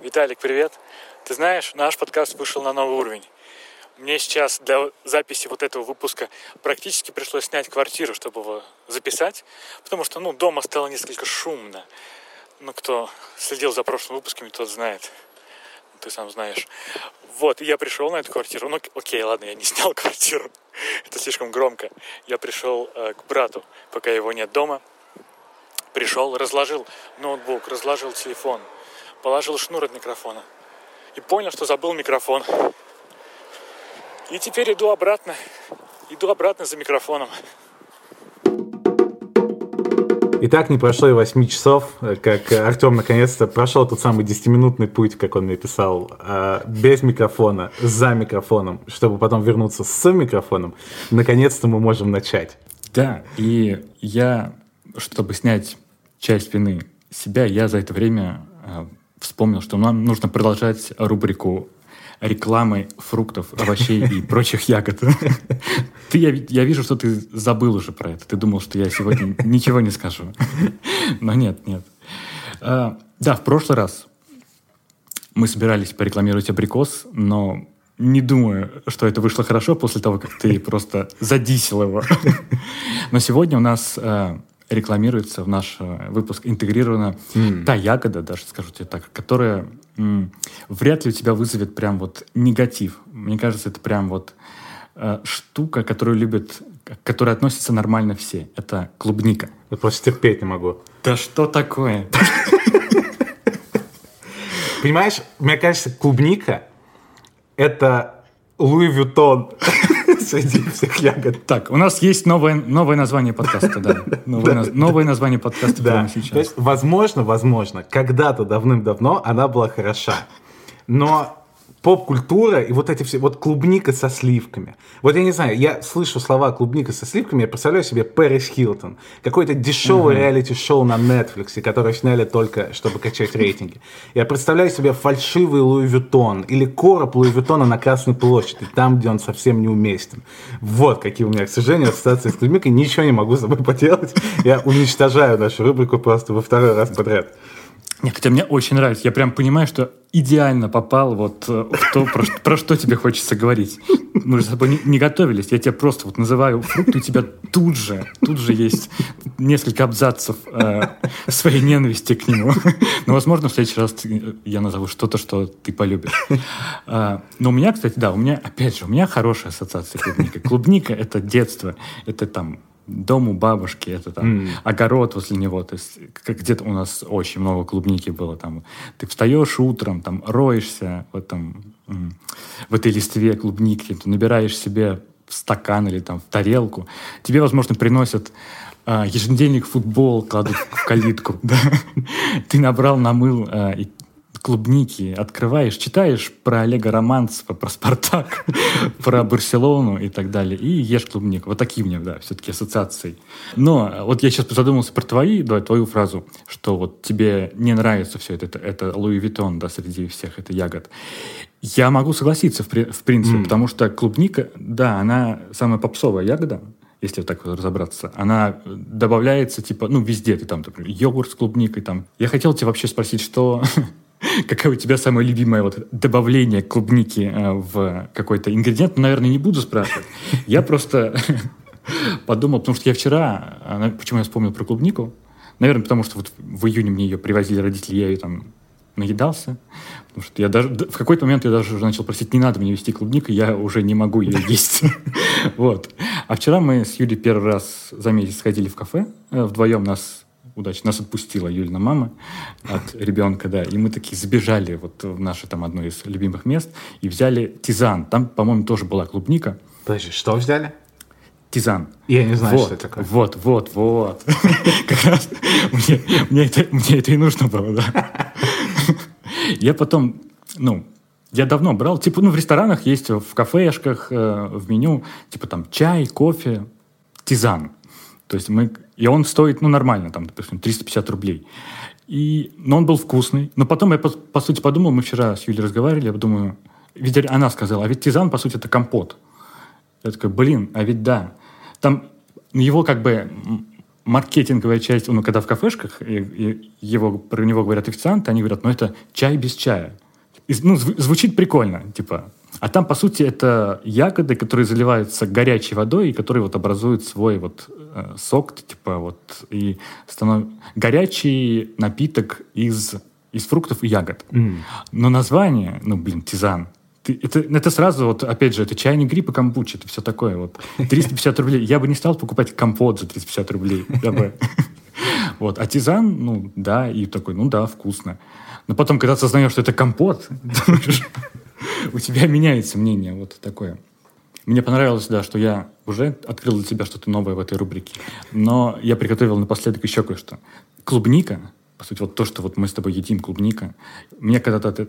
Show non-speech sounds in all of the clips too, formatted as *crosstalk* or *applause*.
Виталик, привет. Ты знаешь, наш подкаст вышел на новый уровень. Мне сейчас для записи вот этого выпуска практически пришлось снять квартиру, чтобы его записать, потому что, ну, дома стало несколько шумно. Ну, кто следил за прошлыми выпусками, тот знает. Ты сам знаешь. Вот, я пришел на эту квартиру. Ну, окей, ладно, я не снял *laughs* квартиру. Это слишком громко. Я пришел э, к брату, пока его нет дома. Пришел, разложил ноутбук, разложил телефон, положил шнур от микрофона. И понял, что забыл микрофон. И теперь иду обратно. Иду обратно за микрофоном. Итак, не прошло и 8 часов, как Артем наконец-то прошел тот самый 10-минутный путь, как он мне писал, а, без микрофона, за микрофоном, чтобы потом вернуться с микрофоном. Наконец-то мы можем начать. Да, и я, чтобы снять часть вины себя, я за это время а, вспомнил, что нам нужно продолжать рубрику рекламы фруктов, овощей и *laughs* прочих ягод. *laughs* Ты, я, я вижу, что ты забыл уже про это. Ты думал, что я сегодня *laughs* ничего не скажу. Но нет, нет. А, да, в прошлый раз мы собирались порекламировать абрикос, но не думаю, что это вышло хорошо после того, как ты просто задисил его. Но сегодня у нас а, рекламируется в наш э, выпуск интегрирована mm. та ягода, даже скажу тебе так, которая м, вряд ли у тебя вызовет прям вот негатив. Мне кажется, это прям вот э, штука, которую любят, которая относится нормально все. Это клубника. Я просто терпеть не могу. Да что такое? Понимаешь, мне кажется, клубника — это Луи Вютон среди всех ягод. Так, у нас есть новое, новое название подкаста, да. *laughs* Новое, название подкаста да. прямо сейчас. То есть, возможно, возможно, когда-то давным-давно она была хороша. Но поп-культура и вот эти все, вот клубника со сливками. Вот я не знаю, я слышу слова клубника со сливками, я представляю себе Пэрис Хилтон, какой-то дешевый uh-huh. реалити-шоу на Netflix, который сняли только, чтобы качать рейтинги. Я представляю себе фальшивый Louis Vuitton или короб Louis Vuitton'а на Красной площади, там, где он совсем неуместен. Вот какие у меня, к сожалению, ассоциации с клубникой. Ничего не могу с собой поделать. Я уничтожаю нашу рубрику просто во второй раз подряд. Нет, хотя мне очень нравится. Я прям понимаю, что идеально попал вот э, в то, про, про что тебе хочется говорить. Мы же с тобой не, не готовились. Я тебя просто вот называю фрукт, и у тебя тут же, тут же есть несколько абзацев э, своей ненависти к нему. Но, возможно, в следующий раз я назову что-то, что ты полюбишь. А, но у меня, кстати, да, у меня, опять же, у меня хорошая ассоциация клубника. Клубника — это детство, это там дом у бабушки, это там mm. огород возле него, то есть как где-то у нас очень много клубники было там. Ты встаешь утром, там роешься в этом в этой листве клубники, ты набираешь себе в стакан или там в тарелку, тебе, возможно, приносят а, еженедельник футбол кладут в калитку, *laughs* ты набрал, намыл, а, и клубники открываешь, читаешь про Олега Романцева, про Спартак, *laughs* про Барселону и так далее, и ешь клубнику. Вот такие у меня, да, все-таки ассоциации. Но вот я сейчас задумался про твои, давай, твою фразу, что вот тебе не нравится все это, это, это Луи Виттон, да, среди всех это ягод. Я могу согласиться, в, в принципе, mm. потому что клубника, да, она самая попсовая ягода, если вот так вот разобраться, она добавляется, типа, ну, везде, ты там, например, йогурт с клубникой, там. Я хотел тебя вообще спросить, что *laughs* *laughs* какое у тебя самое любимое вот добавление клубники э, в какой-то ингредиент, ну, наверное, не буду спрашивать. *laughs* Я просто *laughs* подумал, потому что я вчера, почему я вспомнил про клубнику, наверное, потому что вот в июне мне ее привозили родители, я ее там наедался, потому что я даже в какой-то момент я даже уже начал просить, не надо мне вести клубнику, я уже не могу ее есть. Вот. А вчера мы с Юлей первый раз за месяц сходили в кафе, э, вдвоем нас удачно. Нас отпустила Юлина мама от ребенка, да, и мы такие забежали вот в наше там одно из любимых мест и взяли тизан. Там, по-моему, тоже была клубника. Подожди, что взяли? Тизан. Я не знаю, вот, что это такое. Вот, вот, вот. *laughs* Как раз мне, мне, это, мне это и нужно было, да. Я потом, ну, я давно брал, типа, ну, в ресторанах есть, в кафешках, э, в меню, типа, там, чай, кофе, тизан. То есть мы... И он стоит, ну, нормально, там, допустим, 350 рублей. И, но он был вкусный. Но потом я, по, по сути, подумал, мы вчера с Юлей разговаривали, я думаю, ведь она сказала, а ведь тизан, по сути, это компот. Я такой, блин, а ведь да. Там его как бы маркетинговая часть, ну, когда в кафешках и, и его, про него говорят официанты, они говорят, ну, это чай без чая. И, ну, зв- звучит прикольно, типа. А там, по сути, это ягоды, которые заливаются горячей водой, и которые вот образуют свой вот э, сок, типа вот, и станов... горячий напиток из, из фруктов и ягод. М. Но название, ну, блин, тизан, ты- это, это сразу, вот, опять же, это чайный гриб и камбуча, это все такое. Вот. 350 рублей. Я бы не стал покупать компот за 350 рублей. *laughs* Вот. А тизан, ну, да, и такой, ну да, вкусно. Но потом, когда осознаешь, что это компот, *laughs* *laughs* у тебя меняется мнение вот такое. Мне понравилось, да, что я уже открыл для тебя что-то новое в этой рубрике. Но я приготовил напоследок еще кое-что. Клубника, по сути, вот то, что вот мы с тобой едим, клубника, мне когда-то... это-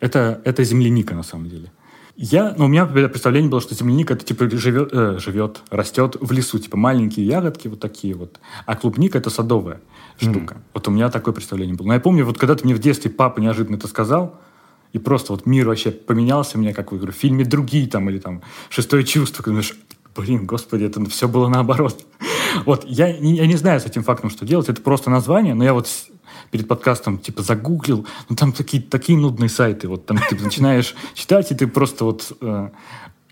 Это, это земляника, на самом деле. Я, ну, у меня представление было, что земляника это типа живет, э, живет, растет в лесу, типа маленькие ягодки вот такие вот, а клубника это садовая штука. Вот у меня такое представление было. Но я помню, вот когда-то мне в детстве папа неожиданно это сказал, и просто вот мир вообще поменялся у меня, как в говорю, в фильме «Другие» там, или там «Шестое чувство», когда блин, господи, это все было наоборот. *laughs* Вот, я, я не знаю с этим фактом, что делать, это просто название, но я вот перед подкастом типа загуглил, ну там такие, такие нудные сайты, вот там ты начинаешь *laughs* читать, и ты просто вот... э,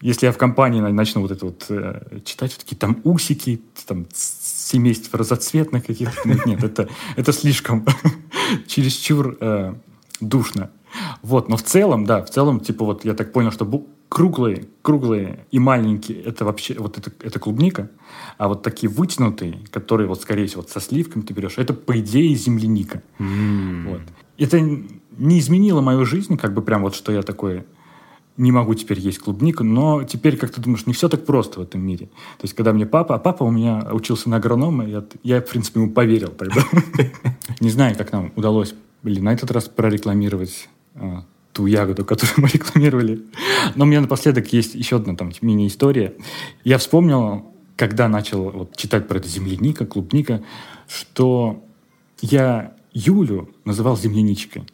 если я в компании на- начну вот это вот э, читать, вот такие там усики, там с- семейство разоцветных каких-то, нет, нет, это, это слишком *laughs* чересчур э, душно. Вот, но в целом, да, в целом, типа вот я так понял, что круглые, круглые и маленькие, это вообще, вот это, это клубника, а вот такие вытянутые, которые вот, скорее всего, вот со сливками ты берешь, это, по идее, земляника. Вот. Это не изменило мою жизнь, как бы прям вот, что я такой не могу теперь есть клубнику, но теперь, как ты думаешь, не все так просто в этом мире. То есть, когда мне папа, а папа у меня учился на агронома, я, я в принципе, ему поверил тогда. *laughs* Не знаю, как нам удалось, блин, на этот раз прорекламировать ту ягоду, *laughs* которую мы рекламировали. Но у меня напоследок есть еще одна там мини-история. Я вспомнил, когда начал вот, читать про это земляника, клубника, что я Юлю называл земляничкой.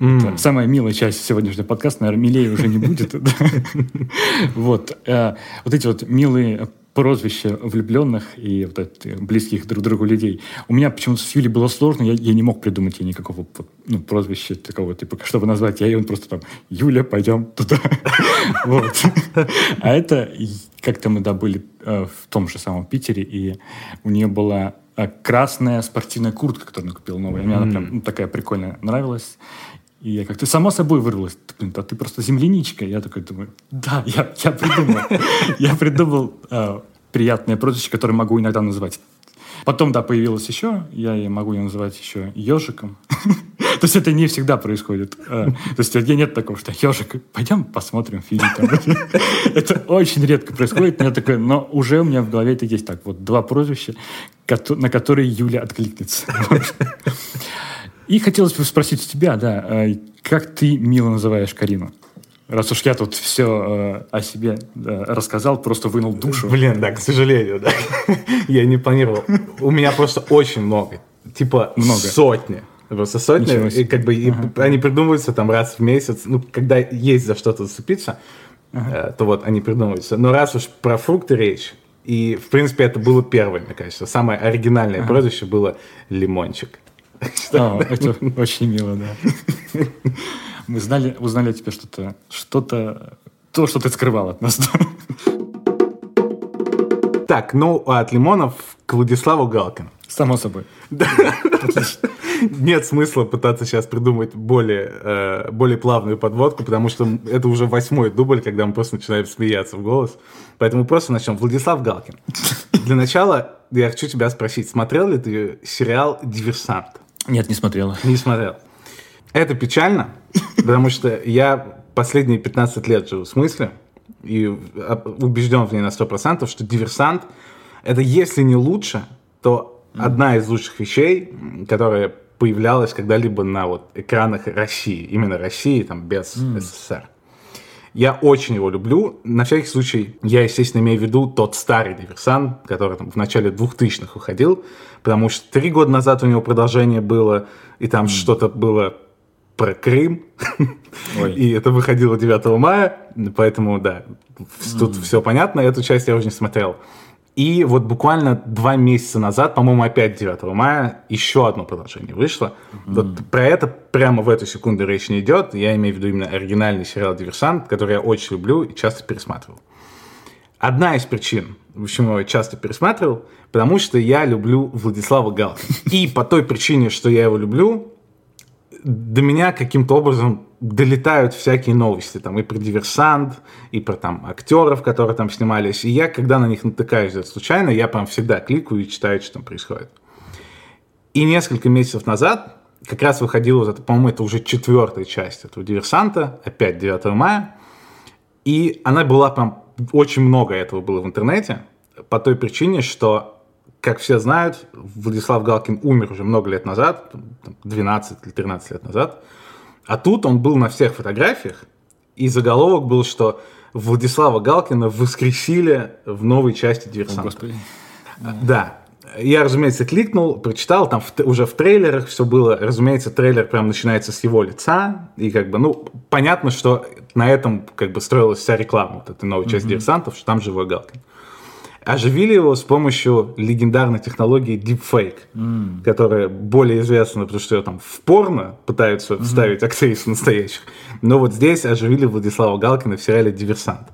Это самая милая часть сегодняшнего подкаста, наверное, милее уже не будет. *laughs* *laughs* э, Вот эти вот милые прозвища влюбленных и вот это, близких друг другу людей. У меня почему-то с Юлей было сложно, я, я не мог придумать ей никакого ну, прозвища такого, типа, чтобы назвать. Я он просто там, Юля, пойдем туда. *laughs* Вот. А это, как-то мы, да, были э, в том же самом Питере, и у нее была э, красная спортивная куртка, которую она купила новая. Мне она прям ну, такая прикольная нравилась. И я как-то само собой вырвалась. Блин, да ты просто земляничка. Я такой думаю, да, я, я придумал. *laughs* Я придумал э, приятное прозвище, которое могу иногда называть. Потом, да, появилось еще, я и могу ее называть еще ежиком. *laughs* То есть это не всегда происходит. Э, То есть я нет такого, что ежик, пойдем посмотрим фильм. там». *laughs* Это очень редко происходит. Я такой, но уже у меня в голове это есть так. Вот два прозвища, на которые Юля откликнется. *laughs* И хотелось бы спросить у тебя, да, э, как ты мило называешь Карину? Раз уж я тут все о себе да, рассказал, просто вынул душу. Блин, да, к сожалению, да. *laughs* Я не планировал. У меня просто очень много. Типа Много. сотни. Просто сотни. И как бы и они придумываются там раз в месяц. Ну, когда есть за что-то зацепиться, э, то вот они придумываются. Но раз уж про фрукты речь, и, в принципе, это было первое, мне кажется. Самое оригинальное прозвище было Лимончик. *laughs* А, это очень мило, да. *laughs* Мы знали, узнали о тебе что-то, что-то, то, что ты скрывал от нас. Так, ну, а от лимонов к Владиславу Галкину. Само собой. Нет смысла пытаться сейчас придумать более, э, более плавную подводку, потому что это уже восьмой дубль, когда мы просто начинаем смеяться в голос. Поэтому просто начнем. Владислав Галкин. Для начала я хочу тебя спросить, смотрел ли ты сериал «Диверсант»? Нет, не смотрела. Не смотрел. Это печально, потому что я последние 15 лет живу в смысле и убежден в ней на 100%, что «Диверсант» — это если не лучше, то одна из лучших вещей, которая появлялась когда-либо на вот экранах России, именно России, там, без СССР. Я очень его люблю. На всякий случай, я, естественно, имею в виду тот старый диверсант, который там, в начале 2000-х выходил, потому что три года назад у него продолжение было, и там что-то было про Крым, Ой. и это выходило 9 мая, поэтому, да, тут все понятно, эту часть я уже не смотрел. И вот буквально два месяца назад, по-моему, опять 9 мая, еще одно продолжение вышло. Mm-hmm. Вот про это прямо в эту секунду речь не идет. Я имею в виду именно оригинальный сериал «Диверсант», который я очень люблю и часто пересматривал. Одна из причин, почему я часто пересматривал, потому что я люблю Владислава Галкина. И по той причине, что я его люблю, до меня каким-то образом долетают всякие новости, там, и про диверсант, и про там актеров, которые там снимались. И я, когда на них натыкаюсь случайно, я прям всегда кликаю и читаю, что там происходит. И несколько месяцев назад как раз выходила, вот по-моему, это уже четвертая часть этого диверсанта, опять 9 мая. И она была прям, очень много этого было в интернете, по той причине, что, как все знают, Владислав Галкин умер уже много лет назад, 12 или 13 лет назад, а тут он был на всех фотографиях, и заголовок был, что Владислава Галкина воскресили в новой части «Диверсанта». О, Господи. Да. Я, разумеется, кликнул, прочитал, там в, уже в трейлерах все было. Разумеется, трейлер прям начинается с его лица. И как бы, ну, понятно, что на этом как бы строилась вся реклама вот этой новой части mm-hmm. «Диверсантов», что там живой Галкин оживили его с помощью легендарной технологии Deepfake, mm. которая более известна, потому что ее там в порно пытаются mm-hmm. вставить актрис настоящих. Но вот здесь оживили Владислава Галкина в сериале «Диверсант».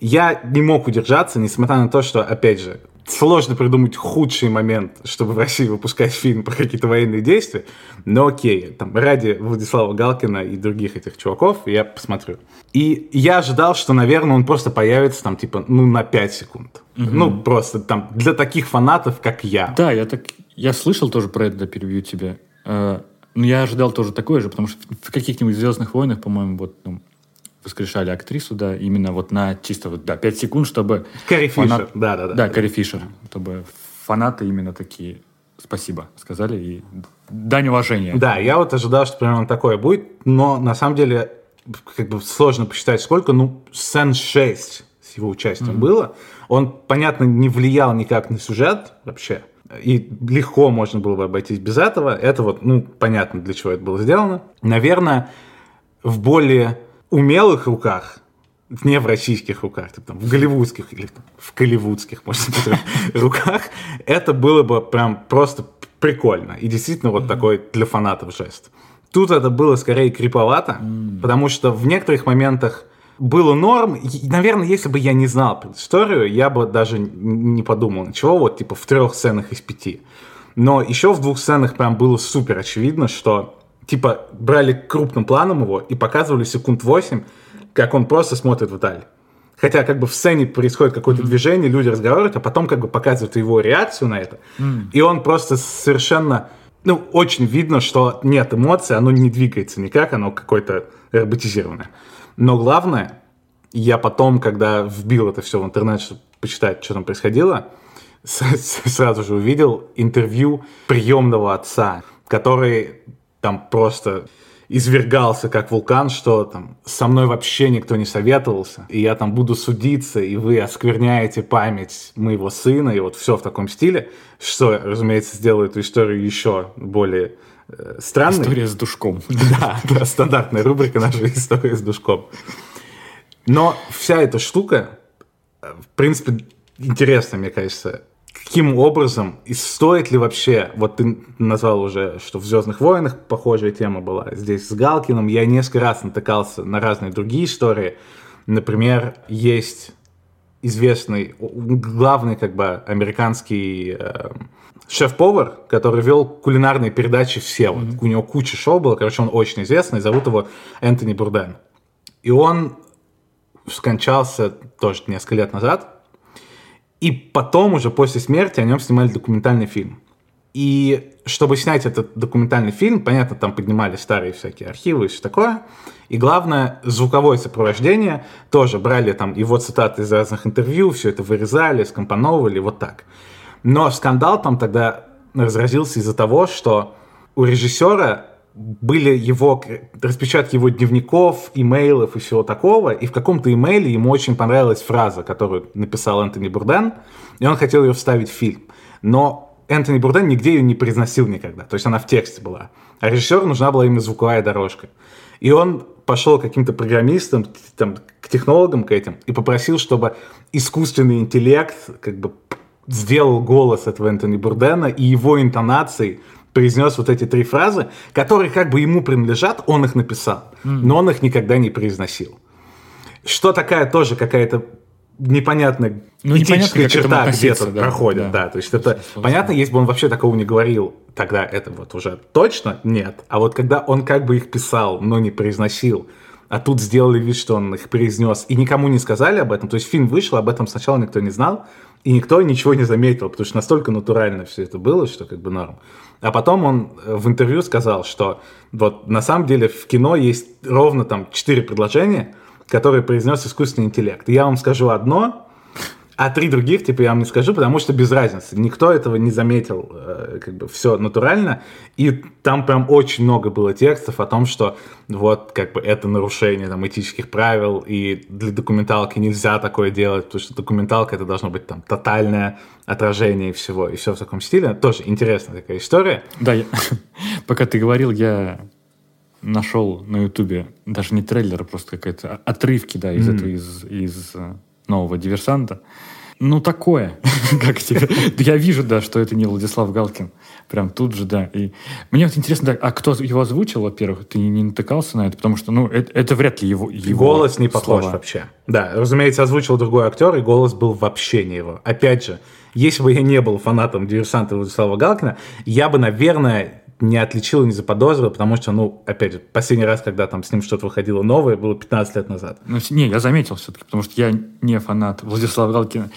Я не мог удержаться, несмотря на то, что, опять же, сложно придумать худший момент, чтобы в России выпускать фильм про какие-то военные действия, но окей, там, ради Владислава Галкина и других этих чуваков я посмотрю. И я ожидал, что, наверное, он просто появится там, типа, ну, на 5 секунд. Угу. Ну, просто там, для таких фанатов, как я. Да, я так, я слышал тоже про это, да, перебью тебя. Э, но я ожидал тоже такое же, потому что в каких-нибудь «Звездных войнах», по-моему, вот, ну, воскрешали актрису, да, именно вот на чисто вот, да, 5 секунд, чтобы... Карри фанат... Фишер, да, да, да. Да, Карри Фишер, чтобы фанаты именно такие спасибо сказали и дань уважения. Да, я вот ожидал, что примерно такое будет, но на самом деле как бы сложно посчитать сколько, ну, сцен 6 с его участием mm-hmm. было. Он, понятно, не влиял никак на сюжет вообще, и легко можно было бы обойтись без этого. Это вот, ну, понятно, для чего это было сделано. Наверное, в более умелых руках, не в российских руках, там, в голливудских или в голливудских, может быть, *laughs* руках, это было бы прям просто прикольно. И действительно вот такой для фанатов жест. Тут это было скорее криповато, потому что в некоторых моментах было норм. И, наверное, если бы я не знал историю, я бы даже не подумал ничего, вот типа в трех сценах из пяти. Но еще в двух сценах прям было супер очевидно, что типа брали крупным планом его и показывали секунд 8, как он просто смотрит вдаль. Хотя как бы в сцене происходит какое-то mm-hmm. движение, люди разговаривают, а потом как бы показывают его реакцию на это. Mm. И он просто совершенно, ну, очень видно, что нет эмоций, оно не двигается никак, оно какое-то роботизированное. Но главное, я потом, когда вбил это все в интернет, чтобы почитать, что там происходило, сразу же увидел интервью приемного отца, который там просто извергался как вулкан, что там со мной вообще никто не советовался, и я там буду судиться, и вы оскверняете память моего сына, и вот все в таком стиле, что, разумеется, сделает эту историю еще более э, странной. История с душком. *laughs* Да, да, стандартная рубрика наша история с душком. Но вся эта штука, э, в принципе, интересно, мне кажется, каким образом и стоит ли вообще, вот ты назвал уже, что в «Звездных войнах» похожая тема была, здесь с Галкиным, я несколько раз натыкался на разные другие истории, например, есть известный, главный как бы американский э, шеф-повар, который вел кулинарные передачи все, mm-hmm. вот, у него куча шоу было, короче, он очень известный, зовут его Энтони Бурден. И он скончался тоже несколько лет назад, и потом уже после смерти о нем снимали документальный фильм. И чтобы снять этот документальный фильм, понятно, там поднимали старые всякие архивы и все такое. И главное, звуковое сопровождение тоже брали там его цитаты из разных интервью, все это вырезали, скомпоновывали, вот так. Но скандал там тогда разразился из-за того, что у режиссера были его распечатки его дневников, имейлов и всего такого, и в каком-то имейле ему очень понравилась фраза, которую написал Энтони Бурден, и он хотел ее вставить в фильм. Но Энтони Бурден нигде ее не произносил никогда, то есть она в тексте была. А режиссеру нужна была именно звуковая дорожка. И он пошел к каким-то программистам, там, к технологам к этим, и попросил, чтобы искусственный интеллект как бы сделал голос этого Энтони Бурдена и его интонацией произнес вот эти три фразы, которые как бы ему принадлежат, он их написал, но он их никогда не произносил. Что такая тоже какая-то непонятная ну, этическая черта где-то да, проходит, да. да. То есть это Собственно. понятно, если бы он вообще такого не говорил, тогда это вот уже точно нет. А вот когда он как бы их писал, но не произносил, а тут сделали вид, что он их произнес, и никому не сказали об этом, то есть фильм вышел, об этом сначала никто не знал, и никто ничего не заметил, потому что настолько натурально все это было, что как бы норм. А потом он э, в интервью сказал, что вот на самом деле в кино есть ровно там четыре предложения, которые произнес искусственный интеллект. Я вам скажу одно, а три других, типа, я вам не скажу, потому что без разницы. Никто этого не заметил, э, как бы все натурально. И там прям очень много было текстов о том, что вот, как бы, это нарушение там этических правил, и для документалки нельзя такое делать, потому что документалка это должно быть там тотальное отражение всего, и все в таком стиле. Тоже интересная такая история. Да, я, *laughs* пока ты говорил, я нашел на Ютубе даже не трейлер, а просто какая-то отрывки, да, из mm. этого, из, из э, нового диверсанта. Ну, такое. *laughs* как тебе? Я вижу, да, что это не Владислав Галкин. Прям тут же, да. И мне вот интересно, да, а кто его озвучил, во-первых? Ты не натыкался на это? Потому что, ну, это, это вряд ли его, его Голос не похож слова. вообще. Да, разумеется, озвучил другой актер, и голос был вообще не его. Опять же, если бы я не был фанатом диверсанта Владислава Галкина, я бы, наверное, не отличил и не заподозрил, потому что, ну, опять же, последний раз, когда там с ним что-то выходило новое, было 15 лет назад. Ну, не, я заметил все-таки, потому что я не фанат Владислава Галкина.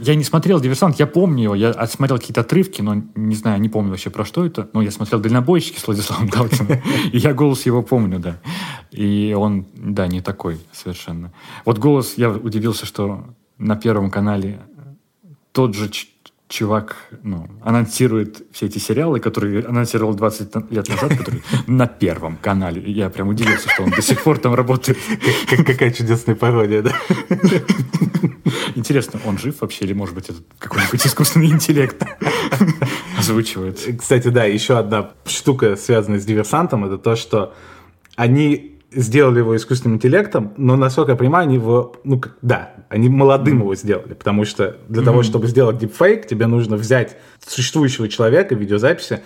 Я не смотрел «Диверсант», я помню его, я отсмотрел какие-то отрывки, но не знаю, не помню вообще про что это. Но я смотрел «Дальнобойщики» с Владиславом *laughs* Галкиным, и я голос его помню, да. И он, да, не такой совершенно. Вот голос, я удивился, что на Первом канале тот же чувак ну, анонсирует все эти сериалы, которые анонсировал 20 лет назад, которые *laughs* на Первом канале. Я прям удивился, что он до сих пор там работает. Какая чудесная пародия, да? *laughs* Интересно, он жив вообще или, может быть, это какой-нибудь искусственный интеллект *laughs* озвучивает? Кстати, да, еще одна штука, связанная с диверсантом, это то, что они сделали его искусственным интеллектом, но, насколько я понимаю, они его, ну, да, они молодым mm-hmm. его сделали, потому что для mm-hmm. того, чтобы сделать дипфейк, тебе нужно взять существующего человека, видеозаписи,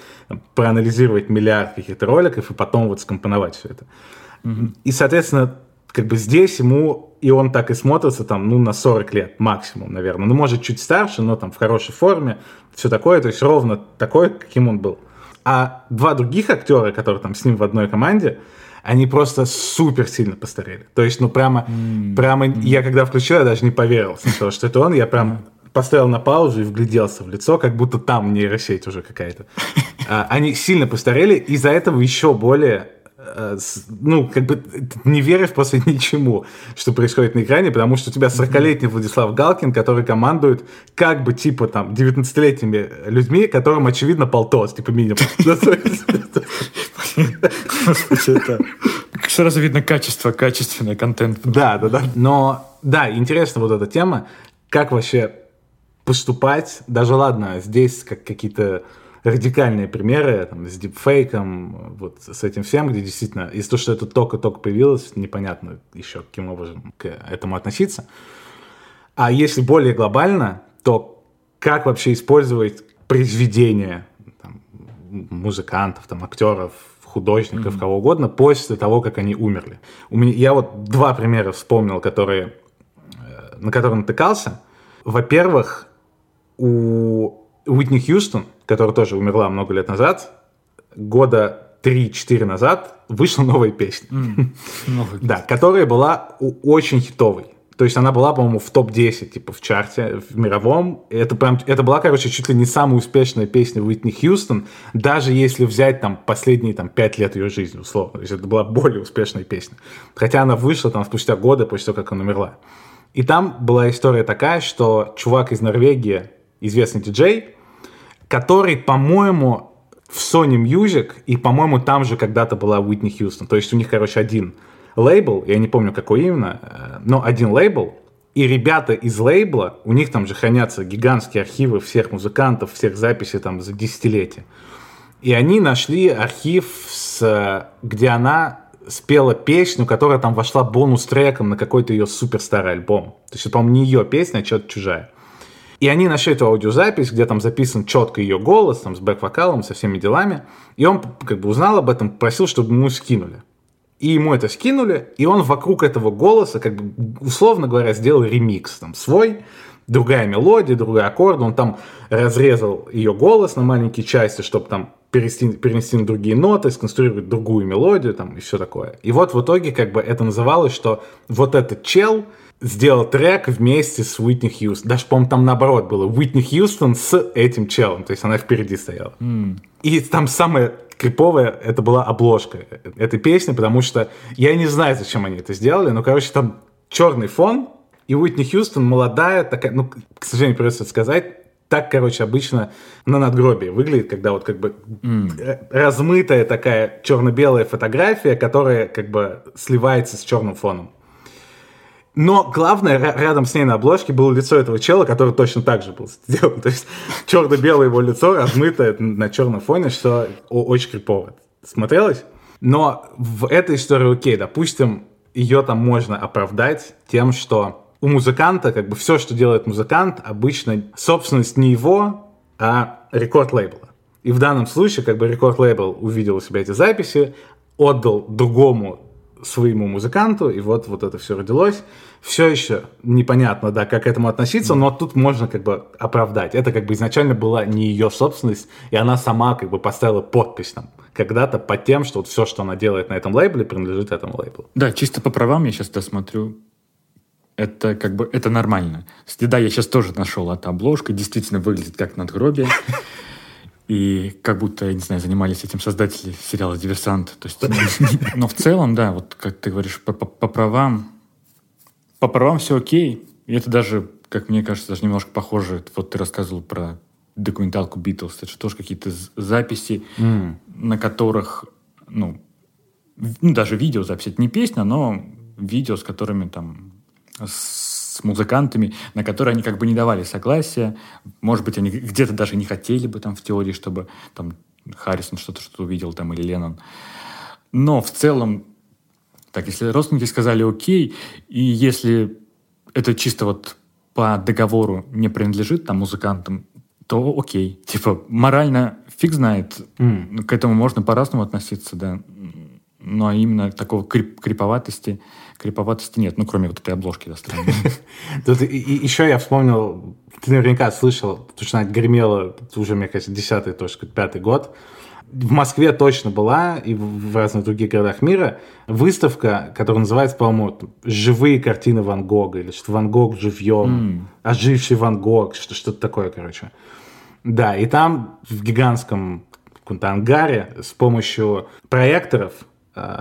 проанализировать миллиард каких-то роликов и потом вот скомпоновать все это. Mm-hmm. И, соответственно, как бы здесь ему, и он так и смотрится там, ну, на 40 лет максимум, наверное. Ну, может, чуть старше, но там в хорошей форме, все такое, то есть ровно такой, каким он был. А два других актера, которые там с ним в одной команде, они просто супер сильно постарели. То есть, ну, прямо, mm-hmm. прямо, я когда включил, я даже не поверил сначала, что это он, я прям поставил на паузу и вгляделся в лицо, как будто там нейросеть уже какая-то. *laughs* А, они сильно постарели, из-за этого еще более ну, как бы не веришь просто *laughs* ничему, что происходит на экране, потому что у тебя 40-летний Владислав Галкин, который командует как бы типа там 19-летними людьми, которым очевидно полтос, типа минимум. *laughs* это... Сразу видно качество, качественный контент. Да, да, да. Но, да, интересна вот эта тема, как вообще поступать, даже ладно, здесь как какие-то радикальные примеры там, с дипфейком, вот с этим всем, где действительно, из-за того, что это только-только появилось, непонятно еще каким образом к этому относиться. А если более глобально, то как вообще использовать произведения там, музыкантов, там, актеров, художников, mm-hmm. кого угодно, после того, как они умерли. У меня, я вот два примера вспомнил, которые, э, на которые натыкался. Во-первых, у Уитни Хьюстон, которая тоже умерла много лет назад, года 3-4 назад вышла новая песня. Mm, да, которая была очень хитовой. То есть она была, по-моему, в топ-10, типа, в чарте, в мировом. Это прям, это была, короче, чуть ли не самая успешная песня Уитни Хьюстон, даже если взять там последние там пять лет ее жизни, условно. То есть это была более успешная песня. Хотя она вышла там спустя годы после того, как она умерла. И там была история такая, что чувак из Норвегии, известный диджей, который, по-моему, в Sony Music, и, по-моему, там же когда-то была Уитни Хьюстон. То есть у них, короче, один лейбл, я не помню, какой именно, э, но один лейбл, и ребята из лейбла, у них там же хранятся гигантские архивы всех музыкантов, всех записей там за десятилетия. И они нашли архив, с, где она спела песню, которая там вошла бонус-треком на какой-то ее супер старый альбом. То есть, это, по-моему, не ее песня, а что-то чужая. И они нашли эту аудиозапись, где там записан четко ее голос, там, с бэк-вокалом, со всеми делами. И он как бы узнал об этом, просил, чтобы ему скинули. И ему это скинули, и он вокруг этого голоса, как бы, условно говоря, сделал ремикс там свой, другая мелодия, другой аккорд, он там разрезал ее голос на маленькие части, чтобы там перенести, перенести на другие ноты, сконструировать другую мелодию там и все такое. И вот в итоге как бы это называлось, что вот этот чел сделал трек вместе с Уитни Хьюстон. Даже, по-моему, там наоборот было. Уитни Хьюстон с этим челом. То есть она впереди стояла. Mm. И там самое криповое, это была обложка этой песни, потому что я не знаю, зачем они это сделали, но, короче, там черный фон, и Уитни Хьюстон молодая, такая, ну, к сожалению, придется сказать, так, короче, обычно на надгробии выглядит, когда вот как бы mm. размытая такая черно-белая фотография, которая как бы сливается с черным фоном. Но главное, рядом с ней на обложке было лицо этого чела, который точно так же был сделан. *laughs* То есть черно-белое его лицо, размытое на черном фоне, что очень крипово смотрелось. Но в этой истории окей, допустим, ее там можно оправдать тем, что у музыканта, как бы все, что делает музыкант, обычно собственность не его, а рекорд-лейбла. И в данном случае, как бы рекорд-лейбл увидел у себя эти записи, отдал другому своему музыканту, и вот, вот это все родилось. Все еще непонятно, да, как к этому относиться, но тут можно как бы оправдать. Это как бы изначально была не ее собственность, и она сама как бы поставила подпись там когда-то под тем, что вот все, что она делает на этом лейбле, принадлежит этому лейблу. Да, чисто по правам я сейчас досмотрю. Это как бы, это нормально. Да, я сейчас тоже нашел эту обложку, действительно выглядит как надгробие. И как будто, я не знаю, занимались этим создатели сериала «Диверсант». То есть, но в целом, да, вот как ты говоришь, по, по, по правам, по правам все окей. И это даже, как мне кажется, даже немножко похоже. Вот ты рассказывал про документалку Битлз. Это же тоже какие-то записи, mm. на которых, ну, ну, даже видеозаписи. Это не песня, но видео, с которыми там с с музыкантами, на которые они как бы не давали согласия. Может быть, они где-то даже не хотели бы там в теории, чтобы там Харрисон что-то что увидел там или Леннон. Но в целом, так, если родственники сказали окей, и если это чисто вот по договору не принадлежит там музыкантам, то окей. Типа, морально фиг знает. Mm. К этому можно по-разному относиться, да. Но именно такого крип криповатости криповатости нет, ну, кроме вот этой обложки достойной. *laughs* Тут еще я вспомнил, ты наверняка слышал, потому что она гремела уже, мне кажется, десятый, точка, пятый год. В Москве точно была, и в разных других городах мира, выставка, которая называется, по-моему, «Живые картины Ван Гога», или что Ван Гог живьем, mm. оживший Ван Гог, что-то такое, короче. Да, и там в гигантском каком-то ангаре с помощью проекторов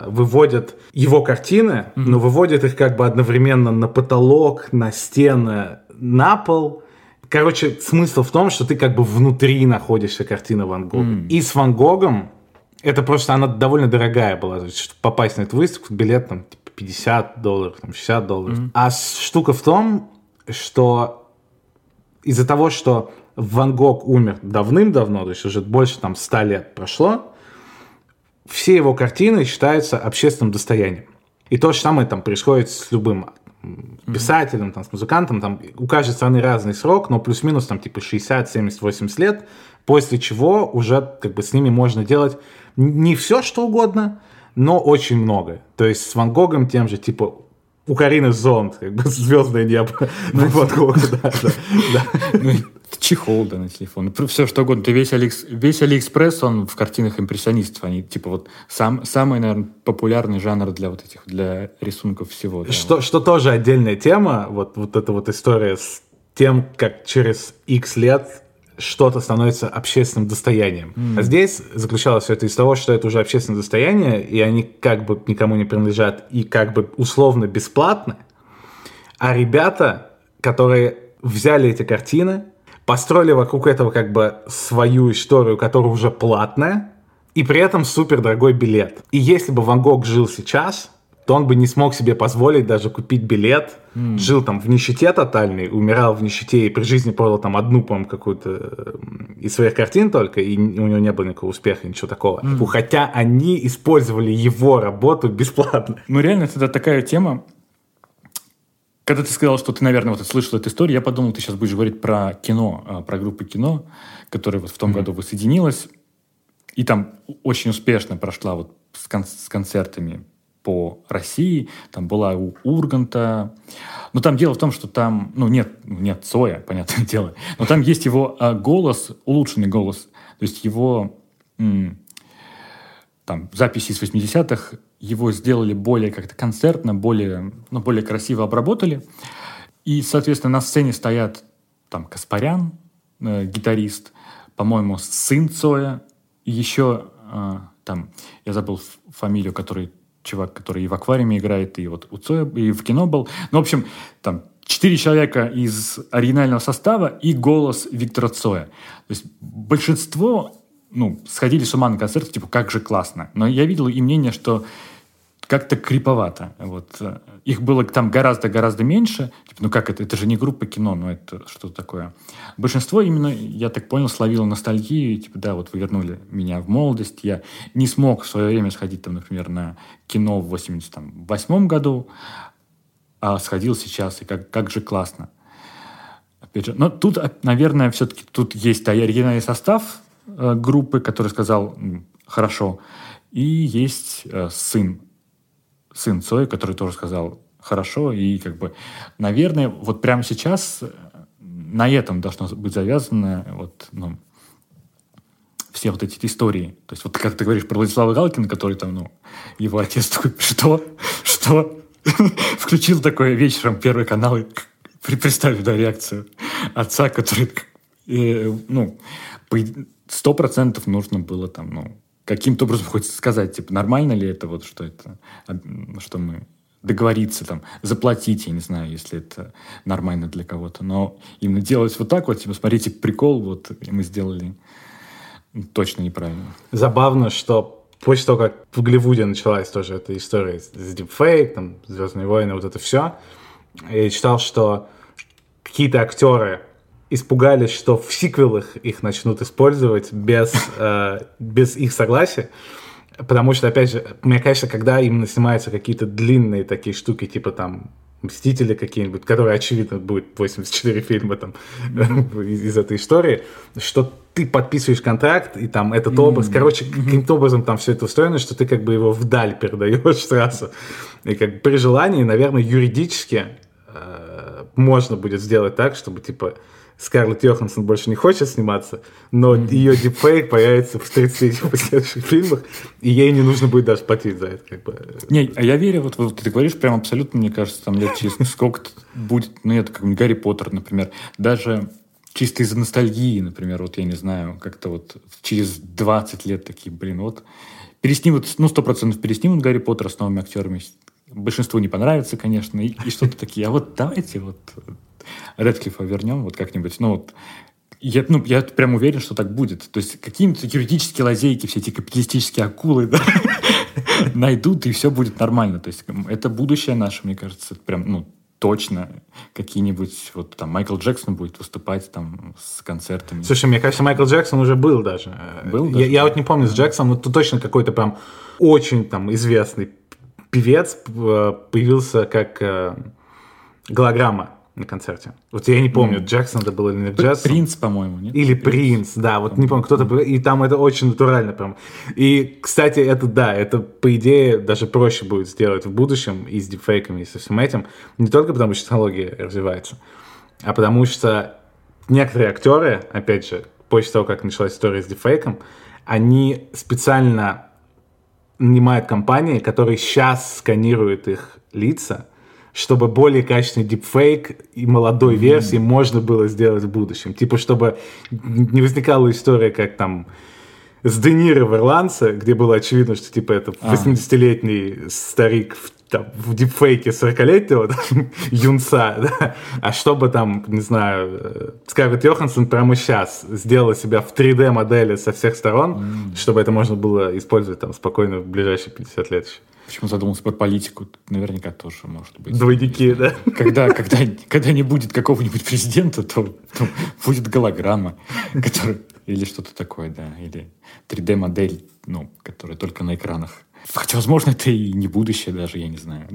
выводят его картины, mm-hmm. но выводят их как бы одновременно на потолок, на стены, на пол. Короче, смысл в том, что ты как бы внутри находишься картины Ван Гога. Mm. И с Ван Гогом это просто, она довольно дорогая была. Чтобы попасть на эту выставку, билет там типа 50 долларов, там 60 долларов. Mm. А штука в том, что из-за того, что Ван Гог умер давным-давно, то есть уже больше там 100 лет прошло, все его картины считаются общественным достоянием. И то же самое там происходит с любым писателем, там, с музыкантом, там у каждой страны разный срок, но плюс-минус там типа 60, 70, 80 лет, после чего уже как бы с ними можно делать не все, что угодно, но очень много. То есть с Ван Гогом тем же, типа, у Карины зонт, как бы *laughs* звездное небо. *laughs* Ну, Ван Гога, да, да. Ну, чехол, да, на телефон. Все что угодно. Ты весь, Алекс, весь Алиэкспресс, он в картинах импрессионистов. Они, типа, вот сам, самый, наверное, популярный жанр для вот этих, для рисунков всего. Да, что, вот. что тоже отдельная тема, вот, вот эта вот история с тем, как через X лет что-то становится общественным достоянием. Mm. А здесь заключалось все это из того, что это уже общественное достояние, и они как бы никому не принадлежат, и как бы условно бесплатны. А ребята, которые взяли эти картины, построили вокруг этого как бы свою историю, которая уже платная, и при этом супер дорогой билет. И если бы Ван Гог жил сейчас, то он бы не смог себе позволить даже купить билет, mm. жил там в нищете тотальной, умирал в нищете и при жизни продал там одну, по-моему, какую-то из своих картин только, и у него не было никакого успеха, ничего такого. Mm. Хотя они использовали его работу *laughs* бесплатно. Ну реально, это такая тема, когда ты сказал, что ты, наверное, вот слышал эту историю, я подумал, ты сейчас будешь говорить про кино, а, про группу кино, которая вот в том mm-hmm. году воссоединилась, и там очень успешно прошла вот с, кон- с концертами по России. Там была у Урганта. Но там дело в том, что там, ну, нет, нет Цоя, *laughs* понятное дело. Но там есть его а, голос, улучшенный голос. То есть его м- там записи из 80-х его сделали более как-то концертно, более, ну, более красиво обработали. И, соответственно, на сцене стоят там Каспарян, э, гитарист, по-моему, сын Цоя, еще э, там, я забыл фамилию, который чувак, который и в аквариуме играет, и вот у Цоя, и в кино был. Ну, в общем, там четыре человека из оригинального состава и голос Виктора Цоя. То есть большинство ну, сходили с ума на концерт, типа, как же классно. Но я видел и мнение, что как-то криповато. Вот. Их было там гораздо-гораздо меньше. Типа, ну как это? Это же не группа кино, ну это что такое? Большинство именно, я так понял, словило ностальгию. Типа, да, вот вы вернули меня в молодость. Я не смог в свое время сходить, там, например, на кино в 88 году, а сходил сейчас, и как, как же классно. Опять же, но тут, наверное, все-таки тут есть оригинальный состав э, группы, который сказал «хорошо», и есть э, сын сын Цоя, который тоже сказал хорошо, и как бы, наверное, вот прямо сейчас э, на этом должно быть завязано вот, ну, все вот эти истории. То есть вот как ты говоришь про Владислава Галкина, который там, ну, его отец такой, *laughs* что? Что? *laughs* Включил такое вечером Первый канал и представь, да, реакцию отца, который, э, ну, сто процентов нужно было там, ну, каким-то образом хочется сказать, типа, нормально ли это, вот, что это, что мы договориться, там, заплатить, я не знаю, если это нормально для кого-то, но именно делать вот так вот, типа, смотрите, прикол, вот, мы сделали точно неправильно. Забавно, что после того, как в Голливуде началась тоже эта история с Deepfake, там, Звездные войны, вот это все, я читал, что какие-то актеры испугались, что в сиквелах их начнут использовать без, э, без их согласия. Потому что, опять же, мне кажется, когда именно снимаются какие-то длинные такие штуки, типа там Мстители какие-нибудь, которые, очевидно, будет 84 фильма там *laughs* из, из этой истории, что ты подписываешь контракт, и там этот mm-hmm. образ, короче, каким-то образом там все это устроено, что ты как бы его вдаль передаешь *laughs* сразу. И как при желании, наверное, юридически э, можно будет сделать так, чтобы, типа, Скарлетт Йоханссон больше не хочет сниматься, но mm-hmm. ее дипфейк появится в 30 последующих фильмах, и ей не нужно будет даже платить за это. Как бы. Не, а я верю, вот, вот ты говоришь прям абсолютно, мне кажется, там лет через *laughs* сколько будет, ну, это как Гарри Поттер, например, даже чисто из-за ностальгии, например, вот я не знаю, как-то вот через 20 лет такие, блин, вот переснимут, ну, сто процентов переснимут Гарри Поттера с новыми актерами, большинству не понравится, конечно, и, и что-то такие, а вот давайте вот Редклифа вернем вот как-нибудь. Ну, вот, я, ну, я прям уверен, что так будет. То есть какие-нибудь юридические лазейки, все эти капиталистические акулы да, *laughs* найдут, и все будет нормально. То есть это будущее наше, мне кажется, прям, ну, точно какие-нибудь, вот там Майкл Джексон будет выступать там с концертами. Слушай, мне кажется, Майкл Джексон уже был даже. Был я, даже? я вот не помню с Джексоном, но тут точно какой-то прям очень там известный певец э, появился как э, голограмма на концерте. Вот я не помню, mm. Джексон это был или не Джексон. Принц, по-моему, нет? Или Принц, да, вот не помню, кто-то... И там это очень натурально прям. И, кстати, это, да, это, по идее, даже проще будет сделать в будущем и с дипфейками, и со всем этим. Не только потому, что технология развивается, а потому что некоторые актеры, опять же, после того, как началась история с дипфейком, они специально нанимают компании, которые сейчас сканируют их лица, чтобы более качественный дипфейк и молодой mm-hmm. версии можно было сделать в будущем. Типа, чтобы не возникала история, как там с Де Ниро в «Ирландце», где было очевидно, что типа это 80-летний старик в, там, в дипфейке 40-летнего *laughs* там, юнца, да? а чтобы там, не знаю, э, Скарлетт Йоханссон прямо сейчас сделала себя в 3D-модели со всех сторон, mm. чтобы это можно было использовать там спокойно в ближайшие 50 лет еще. Почему задумался про политику? Наверняка тоже может быть. Двойники, да? Когда, когда, когда не будет какого-нибудь президента, то, то будет голограмма, которая, или что-то такое, да, или 3D-модель, ну, которая только на экранах. Хотя, возможно, это и не будущее даже, я не знаю.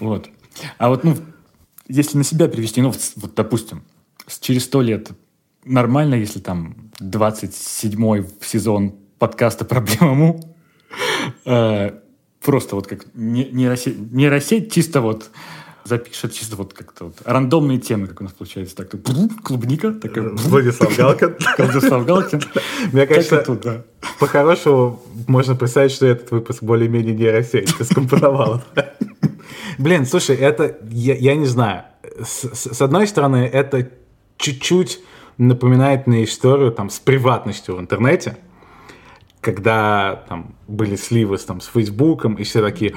Вот. А вот, ну, если на себя перевести, ну, вот, допустим, через сто лет нормально, если там 27-й сезон подкаста «Проблема Му» просто вот как нейросеть, нейросеть чисто вот запишет чисто вот как-то вот рандомные темы, как у нас получается. Так, клубника. Такая, Владислав Галкин. Владислав Галкин. Мне кажется, тут, да. по-хорошему можно представить, что этот выпуск более-менее нейросеть. Ты скомпоновал. Блин, слушай, это, я, я не знаю. С, с одной стороны, это чуть-чуть напоминает мне историю там с приватностью в интернете, когда там были сливы с, там, с Фейсбуком, и все такие,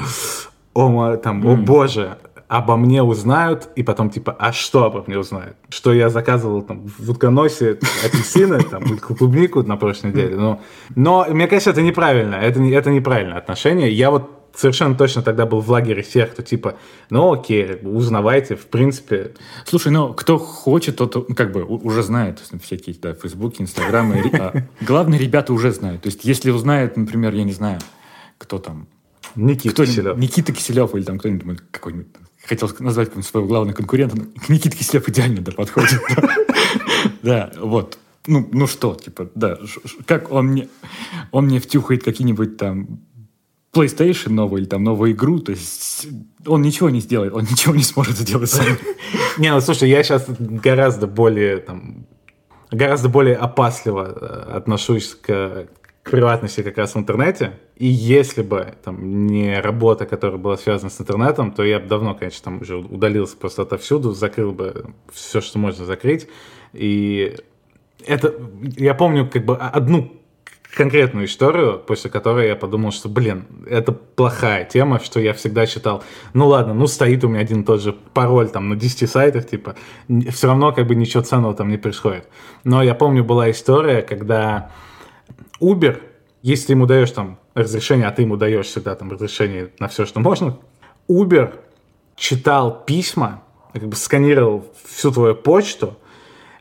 о, там, о боже, обо мне узнают, и потом типа, а что обо мне узнают? Что я заказывал там в утконосе апельсины, там, клубнику на прошлой неделе. Но, но мне кажется, это неправильно, это, это неправильное отношение. Я вот совершенно точно тогда был в лагере тех, кто типа, ну окей, узнавайте, в принципе. Слушай, ну кто хочет, тот как бы уже знает всякие, да, Фейсбуки, Инстаграмы. А главное, ребята уже знают. То есть, если узнает, например, я не знаю, кто там, Никита кто Киселев. Никита Киселев или там кто-нибудь какой-нибудь хотел назвать своего главного конкурента, но Никита Киселев идеально да, подходит. *laughs* Да, вот. Ну, ну что, типа, да, как он мне, он мне втюхает какие-нибудь там PlayStation новую или там новую игру, то есть он ничего не сделает, он ничего не сможет сделать сам. *laughs* Не, ну слушай, я сейчас гораздо более там гораздо более опасливо э, отношусь к, к приватности как раз в интернете. И если бы там не работа, которая была связана с интернетом, то я бы давно, конечно, там уже удалился просто отовсюду, закрыл бы все, что можно закрыть. И это, я помню как бы одну конкретную историю, после которой я подумал, что, блин, это плохая тема, что я всегда считал, ну ладно, ну стоит у меня один и тот же пароль там на 10 сайтах, типа, все равно как бы ничего ценного там не происходит. Но я помню, была история, когда Uber, если ему даешь там разрешение, а ты ему даешь всегда там разрешение на все, что можно, Uber читал письма, как бы сканировал всю твою почту,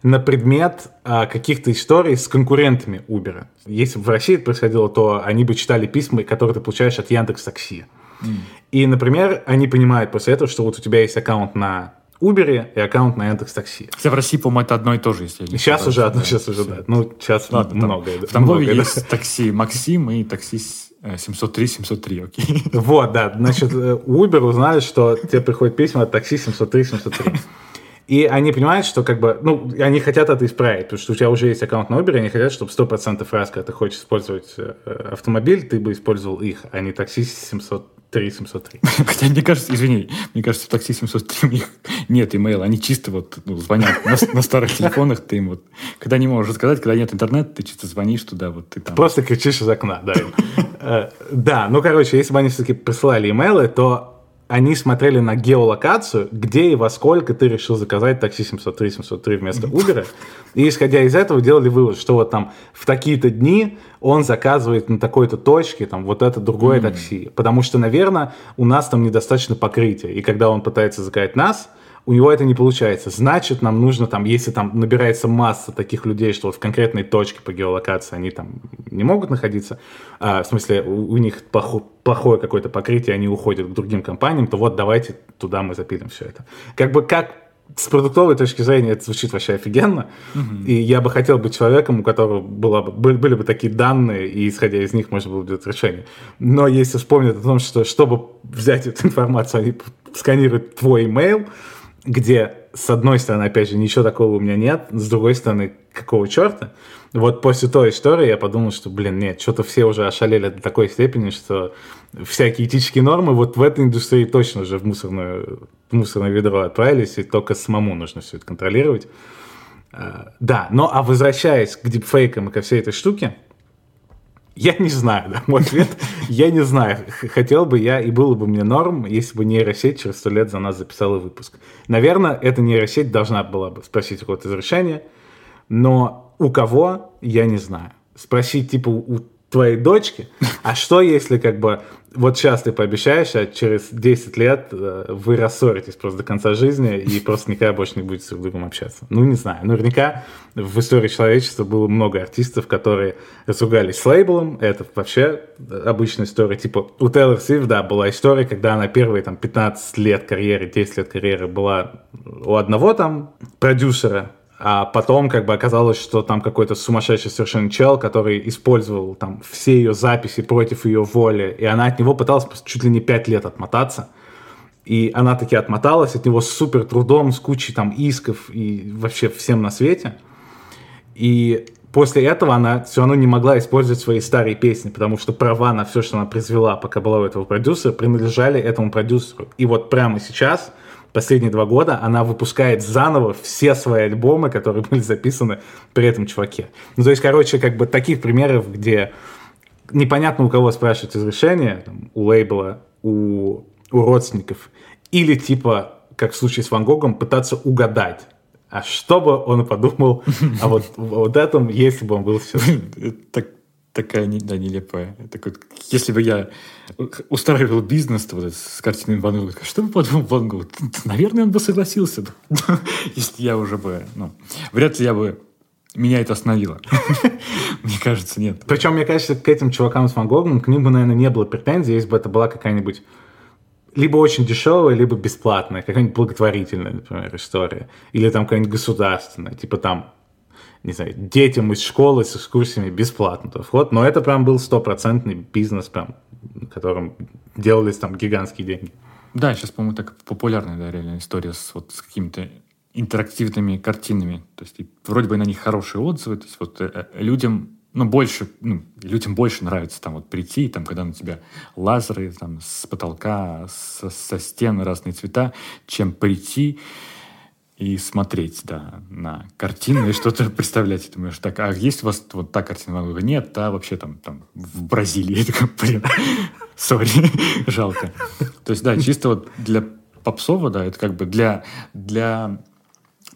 на предмет а, каких-то историй с конкурентами Uber. Если бы в России это происходило, то они бы читали письма, которые ты получаешь от Яндекс Такси. Mm. И, например, они понимают после этого, что вот у тебя есть аккаунт на Uber и аккаунт на Яндекс Такси. Хотя в России, по-моему, это одно и то же, если не Сейчас уже одно, да, сейчас уже, да. Ну, сейчас Ладно. Там, в Тамбове есть да. такси Максим и такси 703-703, э, окей. Вот, да. Значит, э, Uber узнали, что тебе приходит письма от такси 703-703. И они понимают, что как бы, ну, они хотят это исправить, потому что у тебя уже есть аккаунт на Uber, и они хотят, чтобы 100% раз, когда ты хочешь использовать э, автомобиль, ты бы использовал их, а не такси 703 703. *laughs* Хотя, мне кажется, извини, мне кажется, в такси 703 у них нет имейла, они чисто вот ну, звонят на, на старых телефонах, ты им вот, когда не можешь сказать, когда нет интернета, ты чисто звонишь туда, вот ты там. Просто кричишь из окна, да. Э, да, ну, короче, если бы они все-таки присылали имейлы, то они смотрели на геолокацию, где и во сколько ты решил заказать такси 703-703 вместо Uber. И исходя из этого делали вывод, что вот там в такие-то дни он заказывает на такой-то точке там вот это другое mm-hmm. такси. Потому что, наверное, у нас там недостаточно покрытия. И когда он пытается заказать нас, у него это не получается. Значит, нам нужно там, если там набирается масса таких людей, что вот в конкретной точке по геолокации они там не могут находиться, а, в смысле у, у них плохо, плохое какое-то покрытие, они уходят к другим компаниям, то вот давайте туда мы запилим все это. Как бы как с продуктовой точки зрения это звучит вообще офигенно. Uh-huh. И я бы хотел быть человеком, у которого была бы, были, были бы такие данные, и исходя из них можно было бы делать решение. Но если вспомнить о том, что чтобы взять эту *laughs* информацию, они сканируют твой email, где, с одной стороны, опять же, ничего такого у меня нет, с другой стороны, какого черта? Вот после той истории я подумал, что, блин, нет, что-то все уже ошалели до такой степени, что всякие этические нормы вот в этой индустрии точно уже в мусорное, в мусорное ведро отправились, и только самому нужно все это контролировать. А, да, но а возвращаясь к дипфейкам и ко всей этой штуке, я не знаю, да, мой ответ, я не знаю. Хотел бы я, и было бы мне норм, если бы нейросеть через сто лет за нас записала выпуск. Наверное, эта нейросеть должна была бы спросить какое-то разрешение, но у кого, я не знаю. Спросить, типа, у твоей дочке, а что если как бы вот сейчас ты пообещаешь, а через 10 лет э, вы рассоритесь просто до конца жизни и просто никогда больше не будете друг с другом общаться. Ну, не знаю. Наверняка в истории человечества было много артистов, которые разругались с лейблом. Это вообще обычная история. Типа у Тейлор Свифт, да, была история, когда она первые там 15 лет карьеры, 10 лет карьеры была у одного там продюсера, а потом как бы оказалось, что там какой-то сумасшедший совершенно чел, который использовал там все ее записи против ее воли, и она от него пыталась чуть ли не пять лет отмотаться. И она таки отмоталась от него с супер трудом, с кучей там исков и вообще всем на свете. И после этого она все равно не могла использовать свои старые песни, потому что права на все, что она произвела, пока была у этого продюсера, принадлежали этому продюсеру. И вот прямо сейчас – последние два года она выпускает заново все свои альбомы, которые *laughs* были записаны при этом чуваке. Ну, то есть, короче, как бы таких примеров, где непонятно у кого спрашивать разрешение, там, у лейбла, у, у родственников, или типа, как в случае с Ван Гогом, пытаться угадать, а что бы он подумал *laughs* о вот, вот этом, если бы он был все. Так такая да, нелепая. Так вот, если бы я устраивал бизнес вот, с картиной Ван Гога, что бы подумал Ван Гог? Наверное, он бы согласился, *laughs* если я уже бы... Ну, вряд ли я бы меня это остановило. *laughs* Мне кажется, нет. Причем, мне кажется, к этим чувакам с Ван Гогом, к ним бы, наверное, не было претензий, если бы это была какая-нибудь либо очень дешевая, либо бесплатная, какая-нибудь благотворительная, например, история. Или там какая-нибудь государственная, типа там не знаю, детям из школы с экскурсиями бесплатно вход, но это прям был стопроцентный бизнес, прям, которым делались там гигантские деньги. Да, сейчас, по-моему, так популярная, да, реально история с, вот, с какими-то интерактивными картинами. То есть, вроде бы на них хорошие отзывы. То есть, вот э, э, людям, ну, больше, ну, людям больше нравится там вот прийти, там, когда на тебя лазеры там с потолка, со, со стен разные цвета, чем прийти и смотреть, да, на картину и что-то *laughs* представлять. И думаешь, так, а есть у вас вот та картина? Нет, та вообще там, там в Бразилии. *laughs* Я такой, блин, *laughs* сори, жалко. То есть, да, чисто вот для попсова, да, это как бы для, для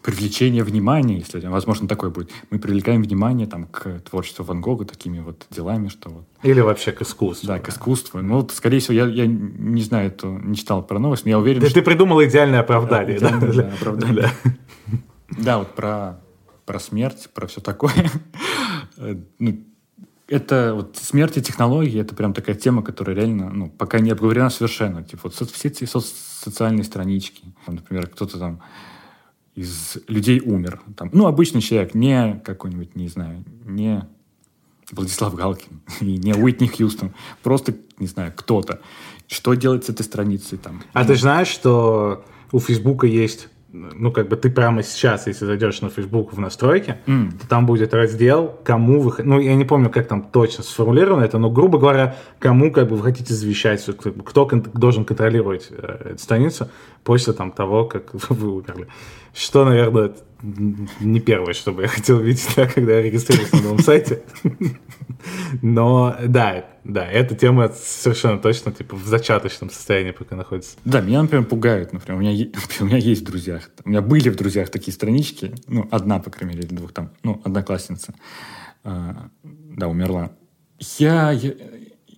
привлечение внимания, если, возможно, такое будет. Мы привлекаем внимание там, к творчеству Ван Гога такими вот делами, что вот... Или вообще к искусству. Да, к искусству. Ну, вот, скорее всего, я, я не знаю, эту, не читал про новость, но я уверен, да что... ты придумал идеальное оправдание. Да, идеальное, да? оправдание. Да, вот про, про смерть, про все такое. ну, это вот смерть и технологии, это прям такая тема, которая реально, ну, пока не обговорена совершенно. Типа вот все эти социальные странички, например, кто-то там из людей умер. Там, ну, обычный человек, не какой-нибудь, не знаю, не Владислав Галкин *laughs* и не Уитни Хьюстон. Просто, не знаю, кто-то. Что делать с этой страницей там? А ты знаешь, что у Фейсбука есть ну, как бы ты прямо сейчас, если зайдешь на Facebook в настройки, mm. то там будет раздел, кому вы... Ну, я не помню, как там точно сформулировано это, но, грубо говоря, кому как бы вы хотите завещать, кто кон- должен контролировать э, эту страницу после там того, как *laughs* вы умерли. Что, наверное, не первое, что бы я хотел видеть, да, когда я регистрируюсь на новом сайте. Но да, да, эта тема совершенно точно типа в зачаточном состоянии пока находится. Да, меня, например, пугают. Например, у меня, *laughs* у меня есть в друзьях, у меня были в друзьях такие странички, ну, одна, по крайней мере, или двух там, ну, одноклассница, э, да, умерла. Я, я,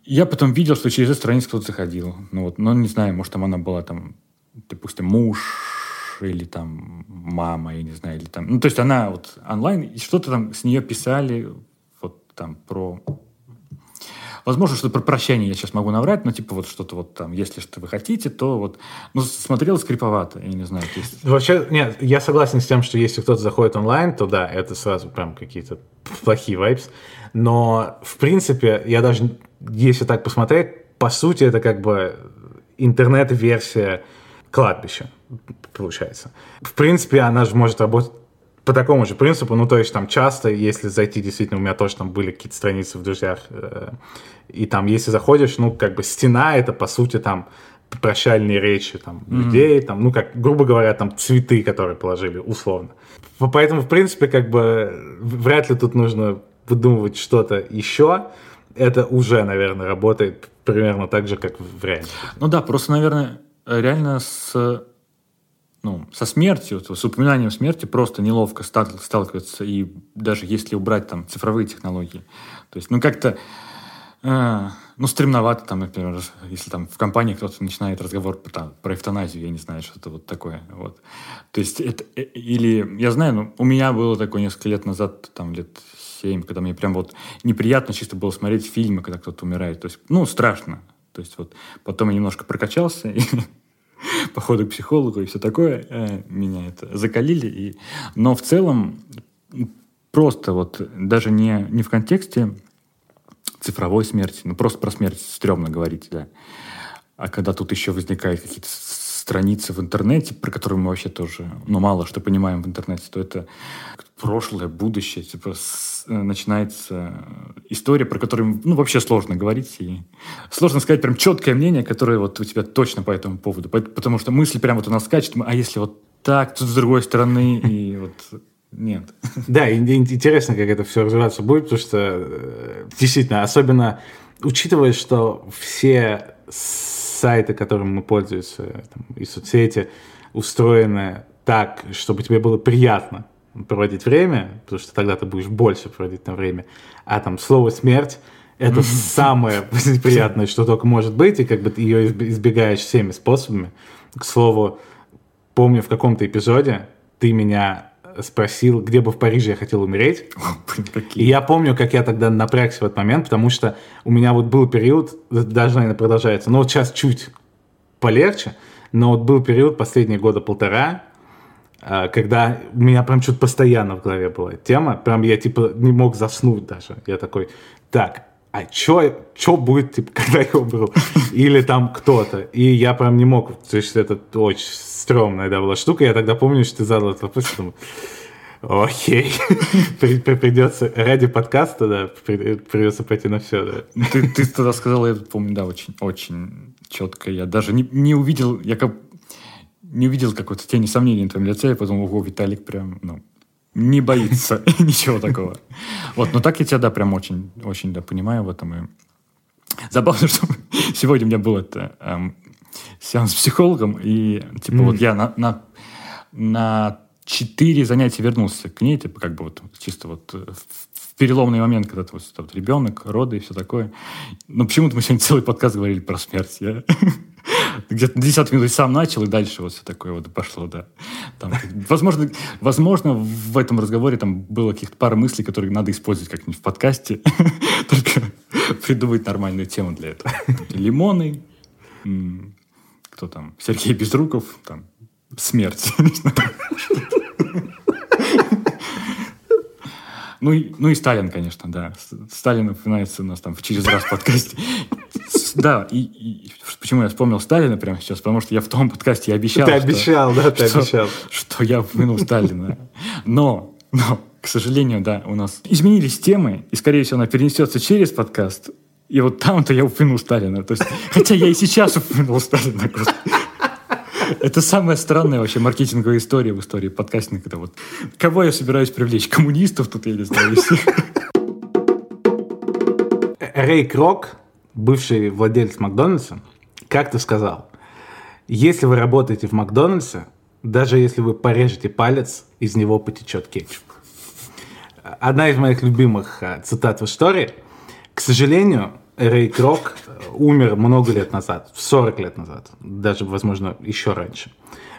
я потом видел, что через эту страницу кто-то заходил. Ну, вот, но не знаю, может, там она была там, допустим, муж или там мама, я не знаю, или там... Ну, то есть она вот онлайн, и что-то там с нее писали, вот там про... Возможно, что про прощание я сейчас могу наврать, но типа вот что-то вот там, если что вы хотите, то вот... Ну, смотрел скриповато, я не знаю. Есть... Вообще, нет, я согласен с тем, что если кто-то заходит онлайн, то да, это сразу прям какие-то плохие vibes. Но, в принципе, я даже, если так посмотреть, по сути, это как бы интернет-версия кладбища получается. В принципе, она же может работать по такому же принципу, ну, то есть там часто, если зайти, действительно, у меня тоже там были какие-то страницы в друзьях, э, и там, если заходишь, ну, как бы стена, это, по сути, там, прощальные речи там, mm-hmm. людей, там, ну, как, грубо говоря, там, цветы, которые положили, условно. Поэтому, в принципе, как бы, вряд ли тут нужно выдумывать что-то еще. Это уже, наверное, работает примерно так же, как в реальности. Ну да, просто, наверное, реально с ну, со смертью, с упоминанием смерти просто неловко сталкиваться, и даже если убрать там цифровые технологии. То есть, ну, как-то А, ну, стремновато там, например, если там в компании кто-то начинает разговор там, про эвтаназию, я не знаю, что это вот такое. Вот. То есть это... э, Или, я знаю, ну, у меня было такое несколько лет назад, там, лет семь, когда мне прям вот неприятно чисто было смотреть фильмы, когда кто-то умирает. То есть, ну, страшно. То есть вот потом я немножко прокачался, и *laughs* по ходу к психологу и все такое, э, меня это закалили. И... Но в целом просто вот даже не, не в контексте цифровой смерти, ну просто про смерть стрёмно говорить, да. А когда тут еще возникают какие-то страницы в интернете, про которые мы вообще тоже, ну, мало что понимаем в интернете, то это прошлое, будущее, типа с- э, начинается история, про которую, ну, вообще сложно говорить, и сложно сказать прям четкое мнение, которое вот у тебя точно по этому поводу, потому что мысли прям вот у нас скачут, а если вот так, тут с другой стороны, *laughs* и вот нет. *laughs* Да, интересно, как это все развиваться будет, потому что э, действительно, особенно учитывая, что все сайты, которыми мы пользуемся, там, и соцсети, устроены так, чтобы тебе было приятно проводить время, потому что тогда ты будешь больше проводить там время, а там слово смерть это самое *laughs* приятное, что только может быть, и как бы ты ее изб- избегаешь всеми способами. К слову, помню в каком-то эпизоде ты меня спросил, где бы в Париже я хотел умереть. И я помню, как я тогда напрягся в этот момент, потому что у меня вот был период, даже, наверное, продолжается, но вот сейчас чуть полегче, но вот был период последние года полтора, а, когда у меня прям что-то постоянно в голове была тема, прям я типа не мог заснуть даже. Я такой, так, а чё, чё будет, типа, *laughs* когда я умру? Или там кто-то. И я прям не мог, то есть это очень стрёмная да, была штука. Я тогда помню, что ты задал этот вопрос, думаю, Окей, *laughs* При- при- придется ради подкаста, да, при- придется пойти на все, да. Ты, ты тогда сказал, я помню, да, очень, очень четко. Я даже не, не увидел, я как не увидел какой-то тени сомнений на твоем лице. Я подумал, ого, Виталик прям, ну, не боится *laughs* ничего такого. Вот, но так я тебя, да, прям очень, очень, да, понимаю в этом. И забавно, *laughs* что сегодня у меня был это эм, сеанс с психологом, и, типа, Мгм. вот я на, на, на четыре занятия вернулся к ней, типа, как бы вот чисто вот э, в, в переломный момент, когда ты вот, вот ребенок, роды и все такое. Но почему-то мы сегодня целый подкаст говорили про смерть. Я где-то на 10 минут сам начал, и дальше вот все такое вот пошло, да. Там, возможно, возможно, в этом разговоре там было каких-то пара мыслей, которые надо использовать как-нибудь в подкасте. *laughs* Только придумать нормальную тему для этого. Лимоны, кто там, Сергей Безруков, там, смерть. *laughs* Ну и, ну и Сталин, конечно, да. Сталин упоминается у нас там в через раз в подкасте. Да, и, и почему я вспомнил Сталина прямо сейчас, потому что я в том подкасте и обещал, Ты что- обещал, да, ты что- обещал. что я упомянул Сталина. Но, но, к сожалению, да, у нас изменились темы, и, скорее всего, она перенесется через подкаст. И вот там-то я упомянул Сталина. То есть, хотя я и сейчас упомянул Сталина. господи. Это самая странная вообще маркетинговая история в истории подкастинга. Это вот кого я собираюсь привлечь? Коммунистов тут, я не знаю. Рэй Крок, бывший владелец Макдональдса, как-то сказал, если вы работаете в Макдональдсе, даже если вы порежете палец, из него потечет кетчуп. Одна из моих любимых э, цитат в истории. К сожалению, Рэй Крок умер много лет назад, 40 лет назад, даже, возможно, еще раньше.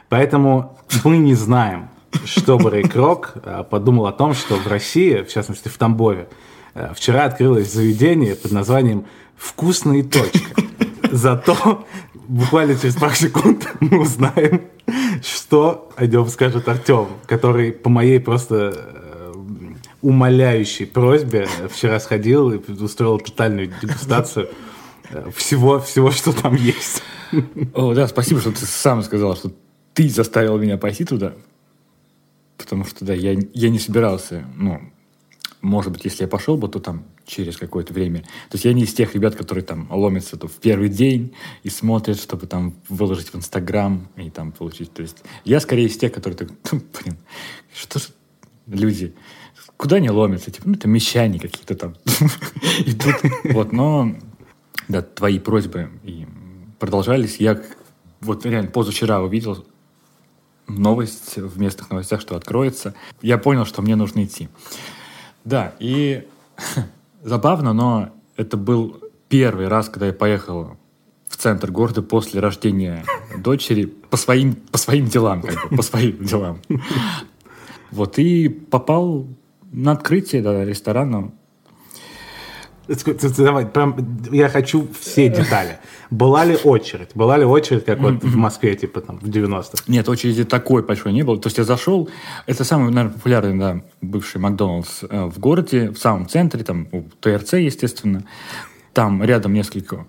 Поэтому мы не знаем, что бы Рэй Крок э, подумал о том, что в России, в частности в Тамбове, э, вчера открылось заведение под названием «Вкусно и точка». Зато буквально через пару секунд мы узнаем, что о нем скажет Артем, который по моей просто э, умоляющей просьбе вчера сходил и устроил тотальную дегустацию всего, всего, что там есть. О, да, спасибо, что ты сам сказал, что ты заставил меня пойти туда. Потому что, да, я, я не собирался, ну, может быть, если я пошел бы, то там через какое-то время. То есть я не из тех ребят, которые там ломятся то в первый день и смотрят, чтобы там выложить в Инстаграм и там получить. То есть я скорее из тех, которые так, «Ну, *laughs* блин, что же люди, куда они ломятся? Типа, ну, это мещане какие-то там *laughs* идут. Вот, но, да, твои просьбы и продолжались. Я вот реально позавчера увидел новость в местных новостях, что откроется. Я понял, что мне нужно идти. Да, и *laughs* забавно, но это был первый раз, когда я поехал в центр города после рождения дочери по своим, по своим делам, как бы, по своим делам. *laughs* Вот, и попал на открытие да, ресторана. Давай, прям, я хочу все детали. Была ли очередь? Была ли очередь, как вот в Москве, типа там в 90-х? Нет, очереди такой большой не было. То есть я зашел, это самый, наверное, популярный, да, бывший Макдональдс э, в городе, в самом центре, там у ТРЦ, естественно. Там рядом несколько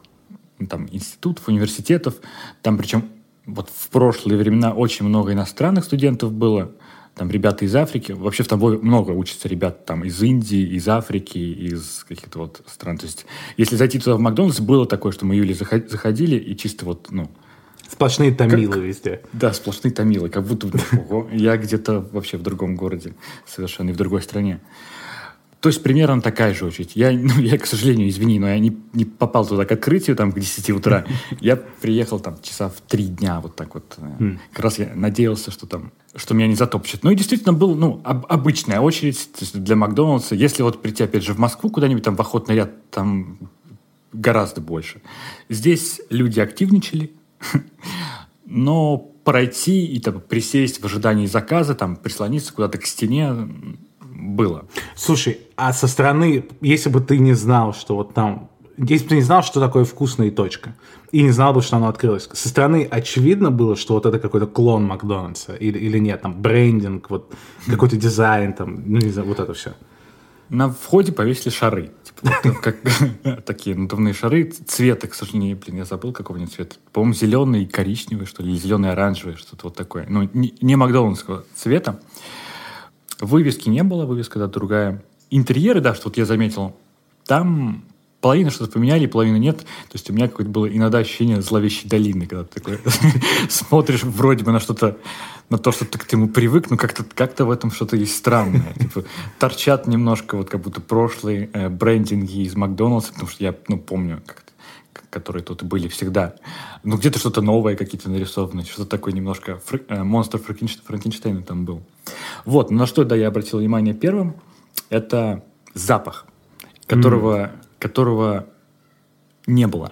там, институтов, университетов. Там причем вот в прошлые времена очень много иностранных студентов было там ребята из Африки, вообще в тобой много учатся ребят там из Индии, из Африки, из каких-то вот стран. То есть, если зайти туда в Макдональдс, было такое, что мы Юли заходили и чисто вот, ну... Сплошные тамилы как, везде. Да, сплошные тамилы, как будто *laughs* я где-то вообще в другом городе, совершенно и в другой стране. То есть примерно такая же очередь. Я, *laughs* ну, я, к сожалению, извини, но я не, не попал туда к открытию, там, к 10 утра. *laughs* Я приехал там часа в 3 дня, вот так вот. Mm. Как раз я надеялся, что там, что меня не затопчет. Ну и действительно был, ну, об, обычная очередь для Макдональдса. Если вот прийти, опять же, в Москву куда-нибудь, там, в охотный ряд, там гораздо больше. Здесь люди активничали, *laughs* но пройти и там, присесть в ожидании заказа, там, прислониться куда-то к стене, было. Слушай, а со стороны, если бы ты не знал, что вот там если бы ты не знал, что такое вкусная точка, и не знал бы, что оно открылось, со стороны очевидно было, что вот это какой-то клон Макдональдса, или, или нет, там, брендинг, вот, какой-то дизайн, там, ну, не знаю, вот это все. На входе повесили шары. Типа, как, *laughs* такие надувные шары. Цвета, к сожалению, блин, я забыл, какого они цвета. По-моему, зеленый и коричневый, что ли, или зеленый оранжевый, что-то вот такое. Ну, не макдональдского цвета. Вывески не было, вывеска да, другая. Интерьеры, да, что вот я заметил, там половина что-то поменяли, половина нет. То есть у меня какое-то было иногда ощущение зловещей долины, когда ты такой *laughs* смотришь вроде бы на что-то, на то, что ты к этому привык, но как-то как в этом что-то есть странное. *laughs* Типа, торчат немножко вот как будто прошлые э, брендинги из Макдональдса, потому что я ну, помню, как которые тут были всегда. Ну, где-то что-то новое, какие-то нарисованные, что-то такое немножко... Э, монстр Франкенштейна там был. Вот, на что, да, я обратил внимание первым, это запах, которого, mm. которого не было.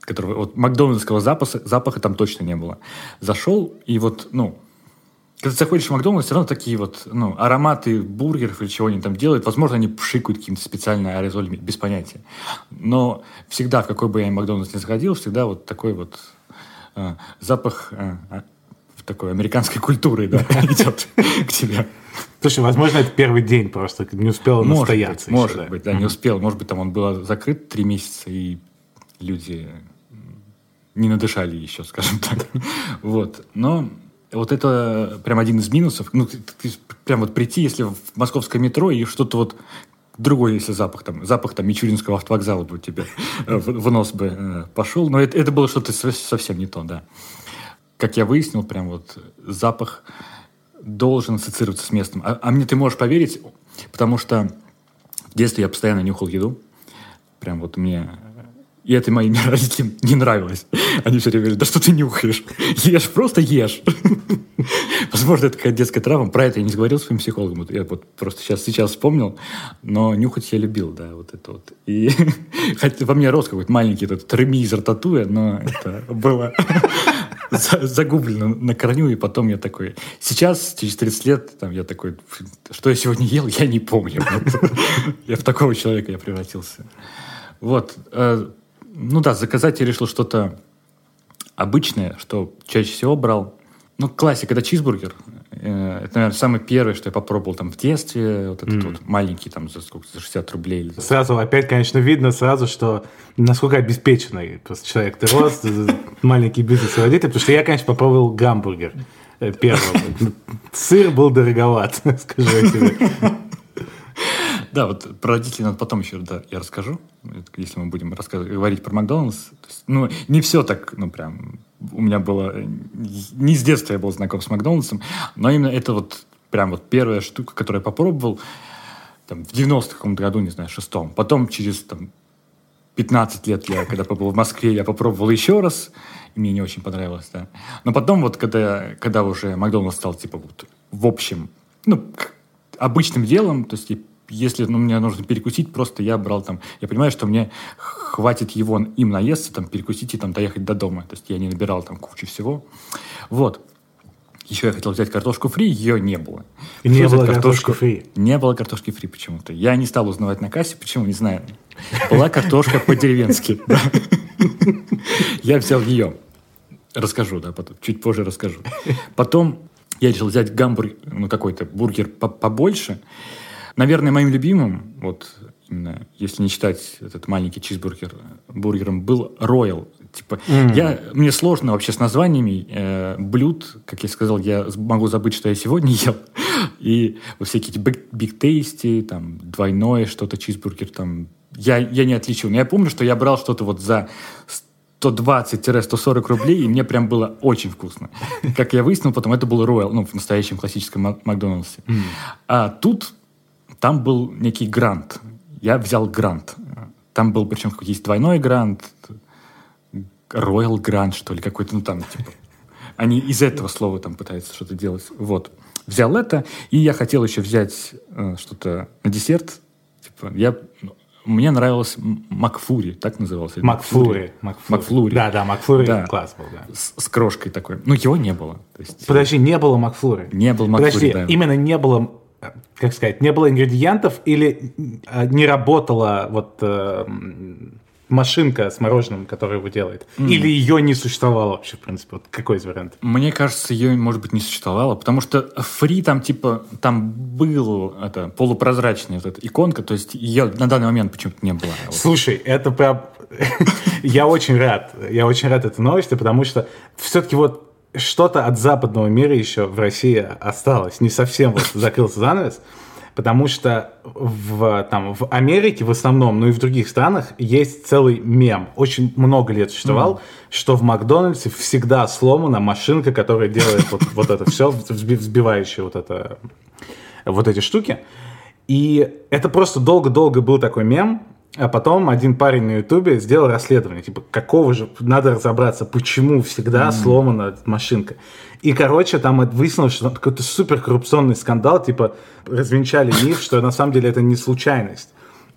Которого, вот макдональдского запаха, запаха там точно не было. Зашел, и вот, ну, когда ты заходишь в Макдональдс, все равно такие вот ну, ароматы бургеров или чего они там делают. Возможно, они пшикают каким-то специально аэрозолями, без понятия. Но всегда, в какой бы я Макдональдс не заходил, всегда вот такой вот э, запах э, такой американской культуры да, *laughs* идет к тебе. Слушай, возможно, это первый день просто, не успел может настояться. Быть, еще, может да. быть, да, не успел. Может быть, там он был закрыт три месяца, и люди не надышали еще, скажем так. Вот. Но вот это прям один из минусов. Ну, ты, ты, прям вот прийти, если в московское метро и что-то вот другой, если запах там, запах там Мичуринского автовокзала бы тебе э, в, нос бы э, пошел, но это, это было что-то совсем не то, да. Как я выяснил, прям вот запах должен ассоциироваться с местом. А, а мне ты можешь поверить, потому что в детстве я постоянно нюхал еду. Прям вот мне и это моим *laughs* родителям не нравилось. Они все время говорят, да что ты нюхаешь? Ешь, просто ешь. *laughs* Возможно, это какая-то детская травма. Про это я не говорил своим психологом. Я вот просто сейчас, сейчас вспомнил. Но нюхать я любил, да, вот это вот. И *laughs* хотя во мне рос какой-то маленький этот ремизер татуя, но это было загублено на корню, и потом я такой... Сейчас, через 30 лет, там, я такой, что я сегодня ел, я не помню. Я в такого человека я превратился. Вот. Э, ну да, заказать я решил что-то обычное, что чаще всего брал. Ну, классика, это чизбургер. Э, это, наверное, самый первый, что я попробовал там в детстве. Вот этот mm. вот маленький, там, за сколько, за 60 рублей. Сразу, опять, конечно, видно сразу, что насколько обеспеченный просто человек ты рос, *laughs* маленький бизнес-водитель. Потому что я, конечно, попробовал гамбургер э, первым. Сыр был дороговат, *laughs* скажу я тебе. Да, вот про родителей надо потом еще, да, я расскажу, если мы будем говорить про Макдональдс. Есть, ну, не все так, ну, прям, у меня было, не с детства я был знаком с Макдональдсом, но именно это вот прям вот первая штука, которую я попробовал, там, в 90-х каком-то году, не знаю, шестом. Потом через, там, 15 лет я, когда побыл в Москве, я попробовал еще раз, и мне не очень понравилось, да. Но потом вот, когда, когда уже Макдональдс стал, типа, вот, в общем, ну, обычным делом, то есть если ну, мне нужно перекусить, просто я брал там, я понимаю, что мне хватит его им наесться, там, перекусить и там доехать до дома. То есть я не набирал там кучу всего. Вот. Еще я хотел взять картошку фри, ее не было. Не было картошки фри? Не было картошки фри почему-то. Я не стал узнавать на кассе, почему, не знаю. Была картошка по-деревенски. *laughs* Я взял ее. Расскажу, да, потом, чуть позже расскажу. Потом я решил взять гамбургер, ну, какой-то бургер побольше. Наверное, моим любимым, вот именно, если не считать этот маленький чизбургер бургером, был Royal Типа, mm. я, мне сложно вообще с названиями э, блюд. Как я сказал, я могу забыть, что я сегодня *laughs* ел. И вот всякие эти биг тейсти, там, двойное что-то, чизбургер, там, я, я не отличил. Но я помню, что я брал что-то вот за 120-140 рублей, и мне прям было очень вкусно. Как я выяснил потом, это был Royal, ну, в настоящем классическом Макдональдсе. Mm. А тут, там был некий грант. Я взял грант. Там был, причем, какой-то есть двойной грант, Royal Grand, что ли, какой-то, ну там, типа, они из этого слова там пытаются что-то делать. Вот. Взял это, и я хотел еще взять э, что-то на десерт. Типа, я, мне нравилось Макфури, так назывался? Макфури. Макфлури. Да, да, Макфлури да. класс был, да. С, с крошкой такой. Ну, его не было. Есть, Подожди, не было Макфлури? Не было Макфлури, Подожди, да. именно не было, как сказать, не было ингредиентов или э, не работала вот э, машинка с мороженым, которая его делает? Mm. Или ее не существовало вообще, в принципе? Вот какой из вариантов? Мне кажется, ее, может быть, не существовало, потому что фри там, типа, там был это, полупрозрачная вот эта иконка, то есть ее на данный момент почему-то не было. Слушай, это прям... *laughs* я очень рад. Я очень рад этой новости, потому что все-таки вот что-то от западного мира еще в России осталось. Не совсем вот закрылся занавес. Потому что в, там, в Америке в основном, ну и в других странах есть целый мем, очень много лет существовал, mm. что в Макдональдсе всегда сломана машинка, которая делает вот, вот это все, взбивающая вот, это, вот эти штуки. И это просто долго-долго был такой мем, а потом один парень на Ютубе сделал расследование, типа, какого же, надо разобраться, почему всегда mm. сломана машинка. И, короче, там выяснилось, что какой-то супер коррупционный скандал, типа, развенчали миф, что на самом деле это не случайность.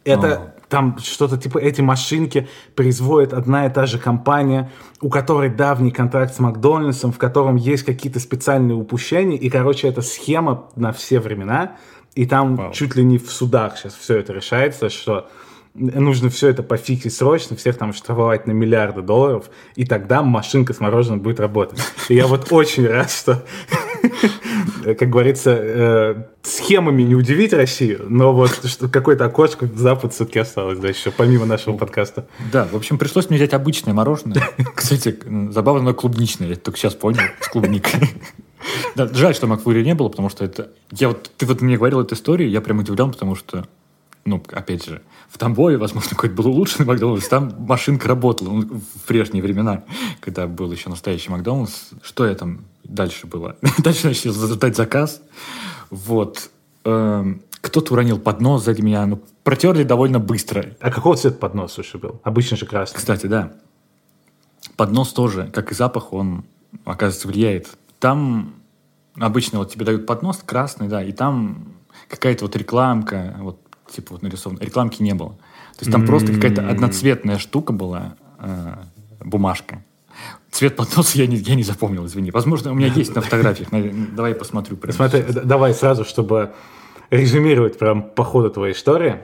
Это oh. там что-то типа эти машинки производит одна и та же компания, у которой давний контракт с Макдональдсом, в котором есть какие-то специальные упущения, и, короче, это схема на все времена, и там wow. чуть ли не в судах сейчас все это решается, что нужно все это пофиксить срочно, всех там штрафовать на миллиарды долларов, и тогда машинка с мороженым будет работать. И я вот очень рад, что, *laughs* как говорится, э, схемами не удивить Россию, но вот какое-то окошко Запад все-таки осталось, да, еще помимо нашего подкаста. Да, в общем, пришлось мне взять обычное мороженое. *laughs* Кстати, забавно, но клубничное, я только сейчас понял, с клубникой. *laughs* Да, жаль, что Макфури не было, потому что это... Я вот, ты вот мне говорил эту историю, я прям удивлен, потому что ну, опять же, в Тамбове, возможно, какой-то был улучшенный Макдональдс, там машинка работала ну, в прежние времена, когда был еще настоящий Макдональдс. Что я там дальше было? *laughs* дальше начал задать заказ. Вот. Эм, кто-то уронил поднос сзади меня, ну, протерли довольно быстро. А какого цвета поднос слушай, был? Обычно же красный. Кстати, да. Поднос тоже, как и запах, он, оказывается, влияет. Там обычно вот тебе дают поднос красный, да, и там какая-то вот рекламка, вот типа вот нарисовано. Рекламки не было. То есть там mm-hmm. просто какая-то одноцветная штука была, э, бумажка. Цвет подноса я не, я не запомнил, извини. Возможно, у меня есть на фотографиях. Давай я посмотрю. Смотри, давай сразу, чтобы резюмировать прям по ходу твоей истории.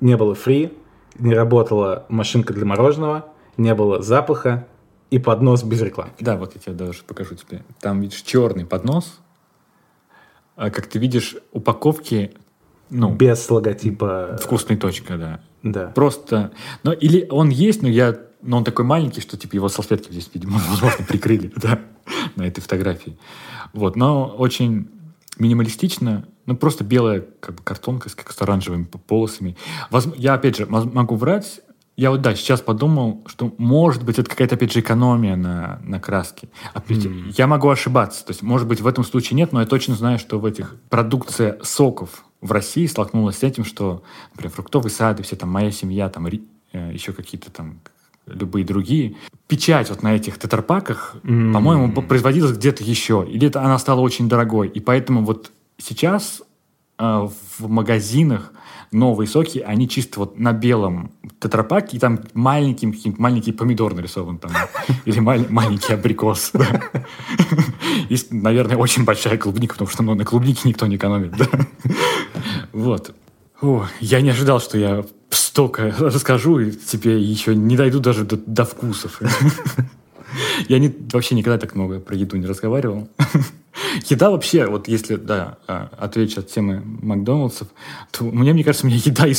Не было фри, не работала машинка для мороженого, не было запаха и поднос без рекламы. Да, вот я тебе даже покажу тебе. Там, видишь, черный поднос. А как ты видишь, упаковки ну, без логотипа. Вкусной точка, да. Да. Просто. Но или он есть, но я. Но он такой маленький, что типа его салфетки здесь, видимо, *laughs* возможно, прикрыли, да, на этой фотографии. Вот, но очень минималистично, ну, просто белая как бы картонка с, как с оранжевыми полосами. Я, опять же, могу врать, я вот, да, сейчас подумал, что, может быть, это какая-то, опять же, экономия на, на краске. Опять, mm. Я могу ошибаться. То есть, может быть, в этом случае нет, но я точно знаю, что в этих продукция соков в России столкнулась с этим, что, например, фруктовый сад и все там «Моя семья», там э, еще какие-то там любые другие. Печать вот на этих тетрапаках, mm. по-моему, производилась где-то еще. Или это она стала очень дорогой. И поэтому вот сейчас э, в магазинах новые соки, они чисто вот на белом тетрапаке, и там маленький, маленький помидор нарисован там, *laughs* или маленький абрикос. *laughs* И, наверное, очень большая клубника, потому что ну, на клубнике никто не экономит. Вот. Я не ожидал, что я столько *laughs* расскажу, и тебе еще не дойду даже до вкусов. *laughs* Я не, вообще никогда так много про еду не разговаривал. *laughs* Еда вообще, вот если, да, а, отвечу от темы Макдональдсов, то мне, мне кажется, меня еда и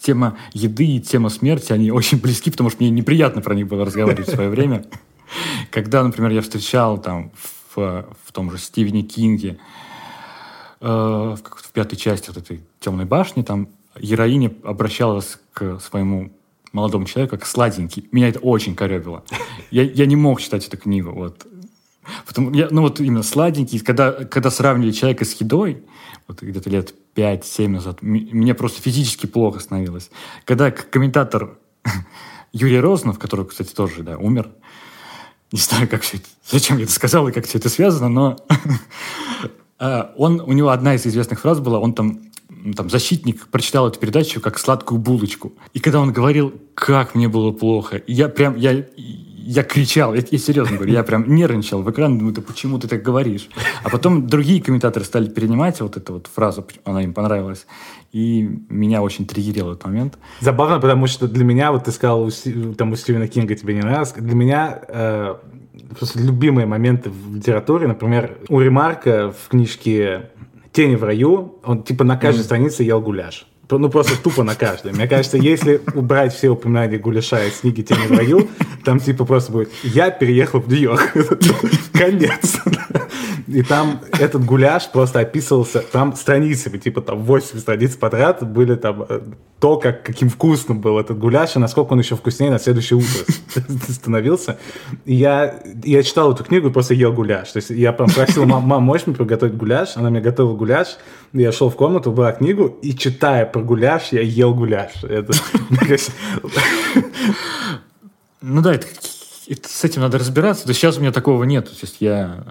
тема еды и тема смерти, они очень близки, потому что мне неприятно про них было разговаривать в свое время. *laughs* Когда, например, я встречал там в, в том же Стивене Кинге, э, в, в пятой части вот этой «Темной башни», там героиня обращалась к своему молодому человеку как сладенький. Меня это очень коребило. Я, я не мог читать эту книгу. Вот. Потому, я, ну вот именно сладенький, когда, когда сравнивали человека с едой, вот где-то лет 5-7 назад, мне просто физически плохо становилось. Когда комментатор *laughs* Юрий Рознов, который, кстати, тоже да, умер, не знаю, как все это, зачем я это сказал и как все это связано, но *laughs* а, он, у него одна из известных фраз была, он там там, защитник прочитал эту передачу как сладкую булочку. И когда он говорил, как мне было плохо, я прям, я, я кричал, я, я серьезно говорю, я прям нервничал в экран, думаю, да почему ты так говоришь? А потом другие комментаторы стали перенимать вот эту вот фразу, она им понравилась, и меня очень триггерил этот момент. Забавно, потому что для меня, вот ты сказал, там у Стивена Кинга тебе не нравилось, для меня э, любимые моменты в литературе, например, у Ремарка в книжке «Тени в раю», он типа на каждой mm. странице ел гуляш ну просто тупо на каждой. Мне кажется, если убрать все упоминания гуляша из книги «Тени в раю», там типа просто будет «Я переехал в Нью-Йорк». *laughs* Конец. И там этот гуляш просто описывался, там страницами, типа там 8 страниц подряд были там э, то, как, каким вкусным был этот гуляш, и насколько он еще вкуснее на следующее утро *laughs* становился. И я, я читал эту книгу и просто ел гуляш. То есть я прям просил, мам, мам, можешь мне приготовить гуляш? Она мне готовила гуляш. Я шел в комнату, брал книгу, и читая про гуляш, я ел гуляш. Это, *laughs* ну да, это, это, с этим надо разбираться. Есть сейчас у меня такого нет. То есть я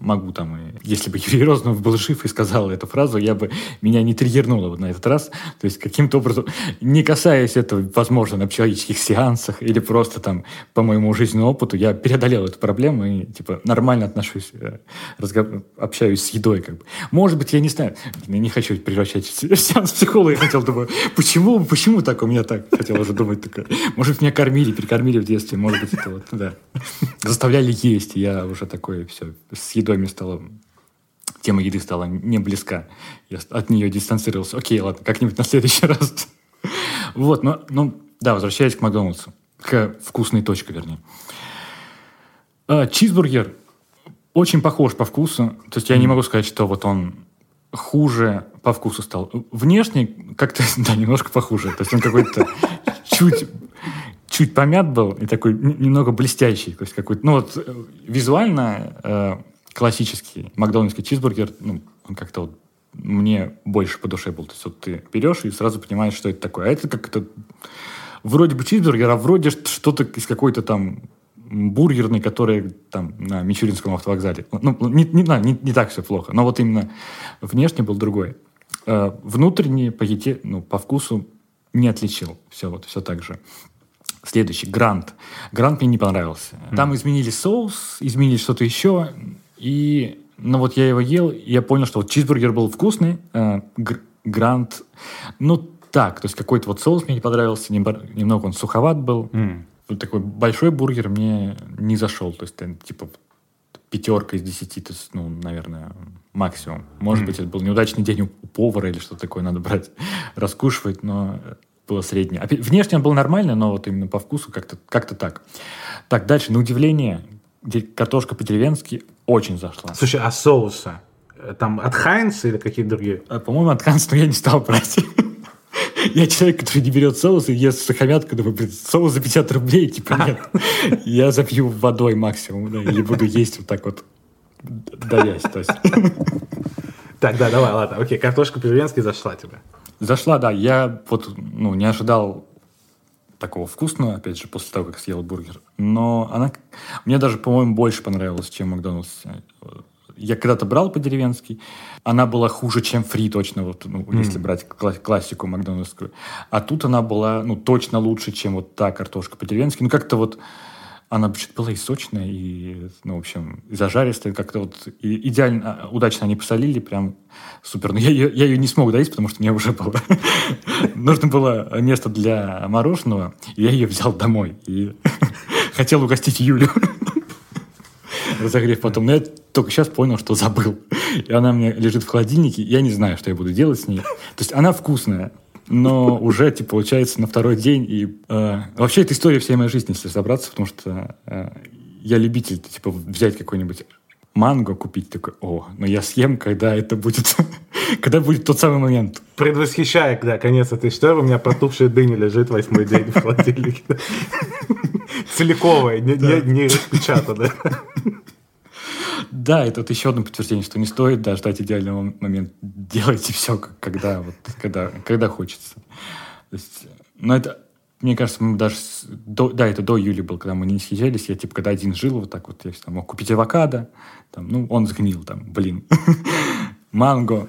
могу там, и, если бы *laughs* Юрий Рознов был жив и сказал эту фразу, я бы, меня не триггернуло вот на этот раз. То есть каким-то образом, не касаясь этого, возможно, на человеческих сеансах или просто там по моему жизненному опыту, я преодолел эту проблему и типа нормально отношусь, э, разгов... общаюсь с едой как бы. Может быть, я не знаю, я не хочу превращать *laughs* сеанс психолога, я хотел, думаю, почему, почему так у меня так? Хотел уже думать такое. Может, меня кормили, перекормили в детстве, может быть, это вот, да. Заставляли есть, я уже такой все, с едой мне стало тема еды стала не близка. Я от нее дистанцировался. Окей, ладно, как-нибудь на следующий *laughs* раз. вот, но, ну, да, возвращаясь к Макдональдсу. К вкусной точке, вернее. А, чизбургер очень похож по вкусу. То есть я не могу сказать, что вот он хуже по вкусу стал. Внешне как-то, *laughs* да, немножко похуже. То есть он какой-то чуть чуть помят был и такой немного блестящий. То есть какой-то, ну вот э, визуально э, классический макдональдский чизбургер, ну, он как-то вот мне больше по душе был. То есть вот ты берешь и сразу понимаешь, что это такое. А это как-то вроде бы чизбургер, а вроде что-то из какой-то там бургерный, который там на Мичуринском автовокзале. Ну, не, не, не, не так все плохо, но вот именно внешне был другой. Э, внутренне по еде, ну, по вкусу не отличил. Все вот, все так же. Следующий, Грант. Грант мне не понравился. Mm. Там изменили соус, изменили что-то еще. И, ну вот я его ел, и я понял, что вот чизбургер был вкусный, э, Грант, ну так, то есть какой-то вот соус мне не понравился, немного он суховат был. Mm. Вот такой большой бургер мне не зашел, то есть типа пятерка из десяти, то есть, ну, наверное, максимум. Может mm. быть, это был неудачный день у повара или что-то такое надо брать, *laughs* раскушивать, но было среднее. Внешне он был нормальный, но вот именно по вкусу как-то как так. Так, дальше, на удивление, картошка по-деревенски очень зашла. Слушай, а соуса? Там от Хайнс или какие-то другие? А, по-моему, от Хайнс, но я не стал брать. *laughs* Я человек, который не берет соус и ест сухомятку, думаю, блин, соус за 50 рублей, типа *laughs* нет. Я запью водой максимум, да, или буду есть вот так вот, давясь, то есть. Так, да, давай, ладно, окей, картошка по-деревенски зашла тебе. Зашла, да, я вот, ну, не ожидал такого вкусного, опять же, после того, как съел бургер. Но она мне даже, по-моему, больше понравилась, чем Макдональдс. я когда-то брал по-деревенски. Она была хуже, чем фри точно, вот, ну, Мгм. если брать кла- классику макдональдскую. А тут она была, ну, точно лучше, чем вот та картошка по-деревенски. Ну, как-то вот она чуть была и сочная, и, ну, в общем, и зажаристая. Как-то вот и- идеально, а, удачно они посолили, прям супер. Но я, ее- я ее не смог доесть, потому что мне уже было... *laughs* Нужно было место для мороженого, и я ее взял домой. И *laughs* хотел угостить Юлю. *laughs* Разогрев потом. Но я только сейчас понял, что забыл. И она меня лежит в холодильнике. Я не знаю, что я буду делать с ней. То есть она вкусная, но уже, типа, получается, на второй день. И э, вообще, это история всей моей жизни, если разобраться, потому что э, я любитель, типа, взять какой-нибудь манго, купить такой, о, но я съем, когда это будет, *laughs* когда будет тот самый момент. Предвосхищая, да, конец этой истории, у меня протухшая дыня лежит восьмой день в холодильнике. *laughs* Целиковая, не, не, не распечатанная. Да, это вот еще одно подтверждение, что не стоит да, ждать идеального момента. Делайте все, когда, вот, когда, когда хочется. То есть, но это, мне кажется, мы даже... До, да, это до Юли был, когда мы не съезжались. Я, типа, когда один жил, вот так вот, я всегда мог купить авокадо. Там, ну, он сгнил, там, блин. *laughs* Манго.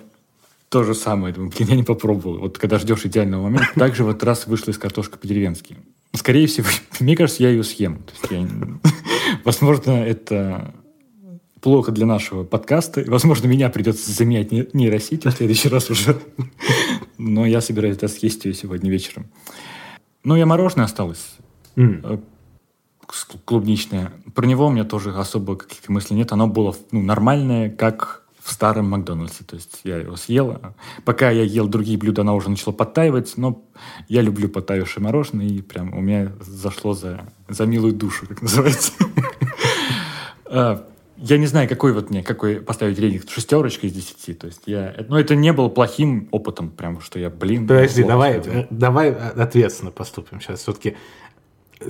То же самое. Думаю, блин, я не попробовал. Вот когда ждешь идеального момента. Также вот раз вышла из картошка по-деревенски. Скорее всего, *laughs* мне кажется, я ее съем. Я *laughs* Возможно, это плохо для нашего подкаста. Возможно, меня придется заменять не- нейросетью в следующий раз уже. Но я собираюсь да, съесть ее сегодня вечером. Ну, я мороженое осталось. М. клубничное. Про него у меня тоже особо каких-то мыслей нет. Оно было ну, нормальное, как в старом Макдональдсе. То есть я его съел. Пока я ел другие блюда, оно уже начало подтаивать. Но я люблю подтаившее мороженое. И прям у меня зашло за, за милую душу, как называется. *laughs* А, Я не знаю, какой вот мне, какой поставить рейтинг. Шестерочка из десяти. То есть я... Ну, это не было плохим опытом, прям, что я, блин... Подожди, давай, давай ответственно поступим сейчас. Все-таки,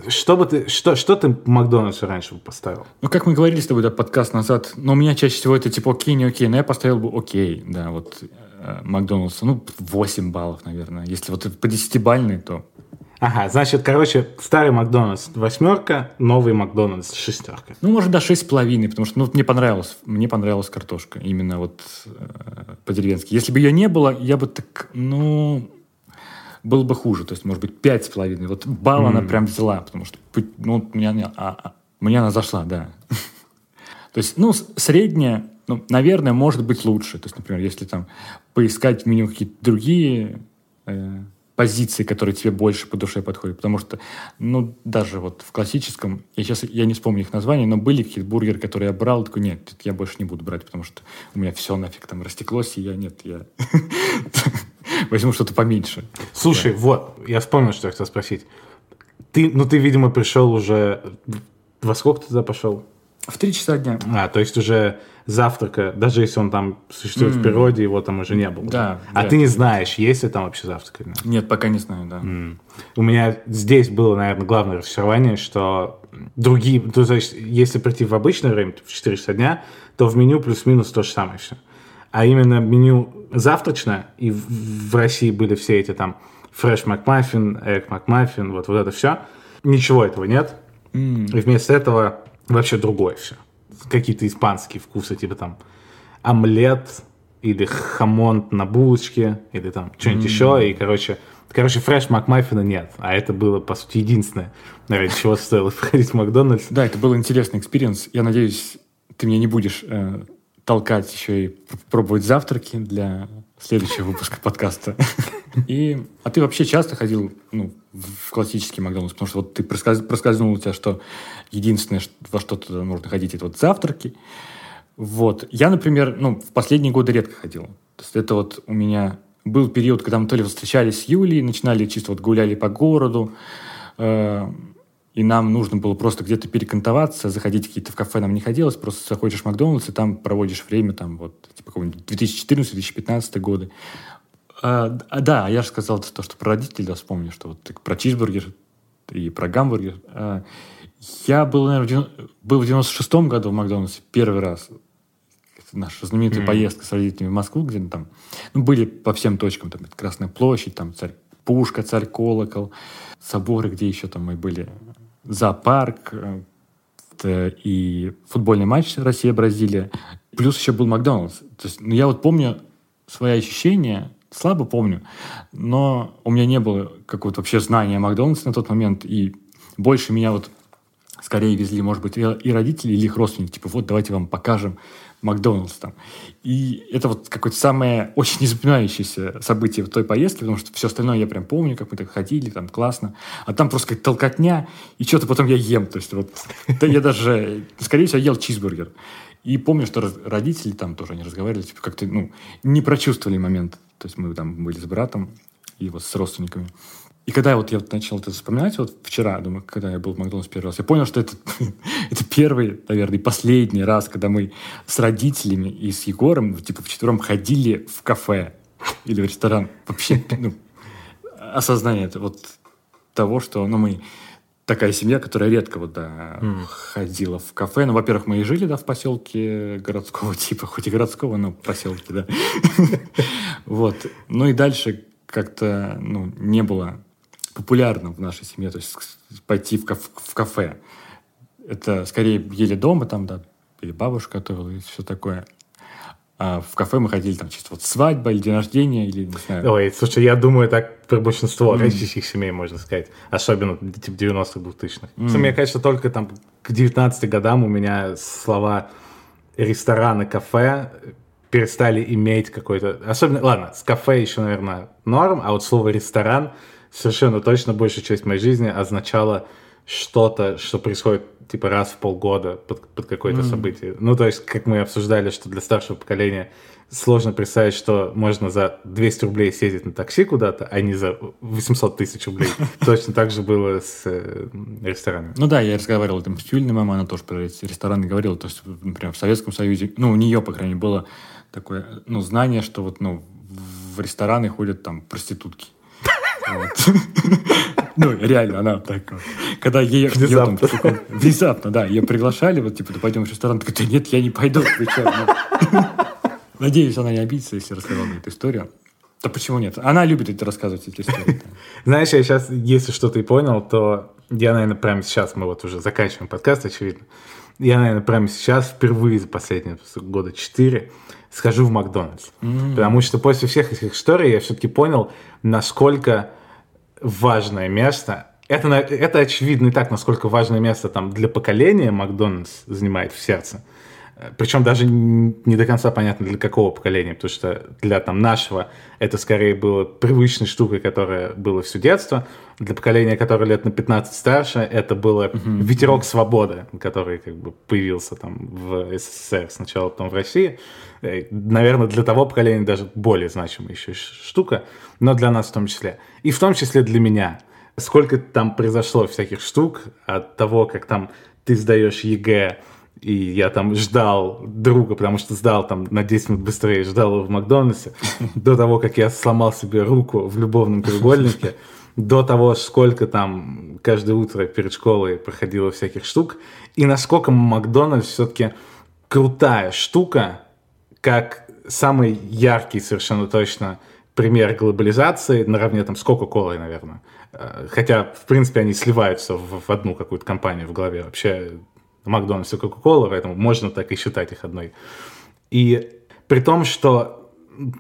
что бы ты, что, что ты Макдональдсу раньше бы поставил? Ну, как мы говорили с тобой, да, подкаст назад, но у меня чаще всего это типа окей, не окей, но я поставил бы окей, да, вот э, Макдональдсу, ну, 8 баллов, наверное. Если вот по 10-бальный, то... Ага, значит, короче, старый Макдональдс восьмерка, новый Макдональдс шестерка. Ну, может, до 6,5, потому что, ну, мне понравилось, мне понравилась картошка, именно вот э, по-деревенски. Если бы ее не было, я бы так, ну, было бы хуже, то есть, может быть, 5,5. Вот балл она прям взяла, потому что, ну, мне, она- а- а- мне она зашла, да. *laughs* То есть, ну, с- средняя, ну, наверное, может быть лучше. То есть, например, если там поискать в меню какие-то другие э, позиции, которые тебе больше по душе подходят. Потому что, ну, даже вот в классическом, я сейчас я не вспомню их название, но были какие-то бургеры, которые я брал, такой, нет, я больше не буду брать, потому что у меня все нафиг там растеклось, и я, нет, я возьму что-то поменьше. Слушай, вот, я вспомнил, что я хотел спросить. Ты, ну, ты, видимо, пришел уже... Во сколько ты туда пошел? В три часа дня. А, то есть уже завтрака, даже если он там существует в природе, его там уже не было. Да, А да. ты не знаешь, есть ли там вообще завтрак или нет? Нет, пока не знаю, да. У меня здесь было, наверное, главное разочарование, что другие... То есть, если прийти в обычное время, в 4 часа дня, то в меню плюс-минус то же самое все. А именно меню завтрачное, и в, России были все эти там фреш МакМаффин, эгг МакМаффин, вот, вот это все. Ничего этого нет. И вместо этого вообще другое все. Какие-то испанские вкусы, типа там омлет или хамон на булочке, или там что-нибудь еще. И, короче, короче, фреш Макмаффина нет. А это было, по сути, единственное, ради чего стоило *laughs* приходить в Макдональдс. Да, это был интересный экспириенс. Я надеюсь, ты меня не будешь э, толкать еще и пр- пробовать завтраки для следующего выпуска подкаста. И, а ты вообще часто ходил ну, в классический Макдональдс? Потому что вот ты проскольз- проскользнул у тебя, что единственное, во что туда нужно ходить, это вот завтраки. Вот. Я, например, ну, в последние годы редко ходил. То есть это вот у меня был период, когда мы то ли встречались с Юлей, начинали чисто вот гуляли по городу, э, и нам нужно было просто где-то перекантоваться, заходить какие-то в кафе нам не хотелось, просто заходишь в Макдональдс и там проводишь время, там вот, типа, какого-нибудь 2014-2015 годы. А, а, да, я же сказал то, что про родителей, да, вспомню, что вот про чизбургер и про гамбургер. А, я был, наверное, в, был в 96-м году в Макдональдсе первый раз. Это наша знаменитая поездка с родителями в Москву, где там ну, были по всем точкам. Там Красная площадь, там царь Пушка, царь Колокол, соборы, где еще там мы были. Зоопарк, э, это и футбольный матч Россия-Бразилия. Плюс еще был Макдональдс. То есть, ну, я вот помню свои ощущения, слабо помню, но у меня не было какого-то вообще знания Макдональдса на тот момент, и больше меня вот скорее везли, может быть, и родители, или их родственники, типа, вот, давайте вам покажем Макдональдс там. И это вот какое-то самое очень незапоминающееся событие в той поездке, потому что все остальное я прям помню, как мы так ходили, там классно. А там просто какая-то толкотня, и что-то потом я ем. То есть вот я даже, скорее всего, ел чизбургер. И помню, что родители там тоже не разговаривали, типа как-то, ну, не прочувствовали момент. То есть мы там были с братом и вот с родственниками. И когда вот я вот начал это вспоминать, вот вчера, думаю, когда я был в Макдональдс первый раз, я понял, что это, *laughs* это первый, наверное, и последний раз, когда мы с родителями и с Егором, типа, вчетвером ходили в кафе или в ресторан. Вообще, ну, осознание это вот того, что, ну, мы такая семья, которая редко вот, да, mm. ходила в кафе. Ну, во-первых, мы и жили, да, в поселке городского *laughs* типа, хоть и городского, но поселке, да. *laughs* Вот. Ну и дальше как-то, ну, не было популярно в нашей семье, то есть пойти в, каф в кафе. Это скорее ели дома там, да, или бабушка готовила, и все такое. А в кафе мы ходили там чисто вот свадьба или день рождения, или не знаю. Ой, слушай, я думаю, так про большинство mm. российских семей можно сказать. Особенно типа 90-х, 2000-х. Mm. Мне кажется, только там к 19 годам у меня слова рестораны, кафе перестали иметь какой-то... Особенно, ладно, с кафе еще, наверное, норм, а вот слово ресторан совершенно точно большая часть моей жизни означала что-то, что происходит типа раз в полгода под, под какое-то mm. событие. Ну, то есть, как мы обсуждали, что для старшего поколения сложно представить, что можно за 200 рублей съездить на такси куда-то, а не за 800 тысяч рублей. *laughs* Точно так же было с э, ресторанами. Ну да, я разговаривал там с Юльной мамой, она тоже про эти рестораны говорила. То есть, например, в Советском Союзе, ну, у нее, по крайней мере, было такое, ну, знание, что вот, ну, в рестораны ходят там проститутки. *laughs* Ну, реально, она так Когда ее... Внезапно. Внезапно, да. Ее приглашали, вот, типа, ты пойдем в ресторан. Такой, нет, я не пойду. *laughs* Надеюсь, она не обидится, если рассказала мне эту историю. Да почему нет? Она любит это рассказывать, эти истории. Знаешь, я сейчас, если что ты понял, то я, наверное, прямо сейчас, мы вот уже заканчиваем подкаст, очевидно. Я, наверное, прямо сейчас, впервые за последние года четыре, схожу в Макдональдс. Mm-hmm. Потому что после всех этих историй я все-таки понял, насколько важное место. Это, это очевидно и так, насколько важное место там для поколения Макдональдс занимает в сердце. Причем даже не до конца понятно, для какого поколения, потому что для там, нашего это скорее было привычной штукой, которая была все детство. Для поколения, которое лет на 15 старше, это было mm-hmm. ветерок свободы, который как бы появился там в СССР сначала, потом в России. Э, наверное, для того поколения даже более значимая еще штука, но для нас в том числе. И в том числе для меня. Сколько там произошло всяких штук от того, как там ты сдаешь ЕГЭ, и я там ждал друга, потому что сдал там на 10 минут быстрее, ждал его в Макдональдсе, *laughs* до того, как я сломал себе руку в любовном треугольнике, до того, сколько там каждое утро перед школой проходило всяких штук, и насколько Макдональдс все-таки крутая штука, как самый яркий совершенно точно пример глобализации, наравне там с Кока-Колой, наверное. Э, хотя, в принципе, они сливаются в, в одну какую-то компанию в голове. Вообще Макдональдс и Кока-Кола, поэтому можно так и считать их одной. И при том, что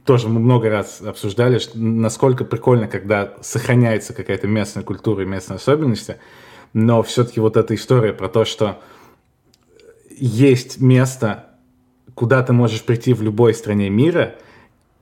тоже мы много раз обсуждали, что насколько прикольно, когда сохраняется какая-то местная культура и местные особенности, но все-таки вот эта история про то, что есть место, куда ты можешь прийти в любой стране мира,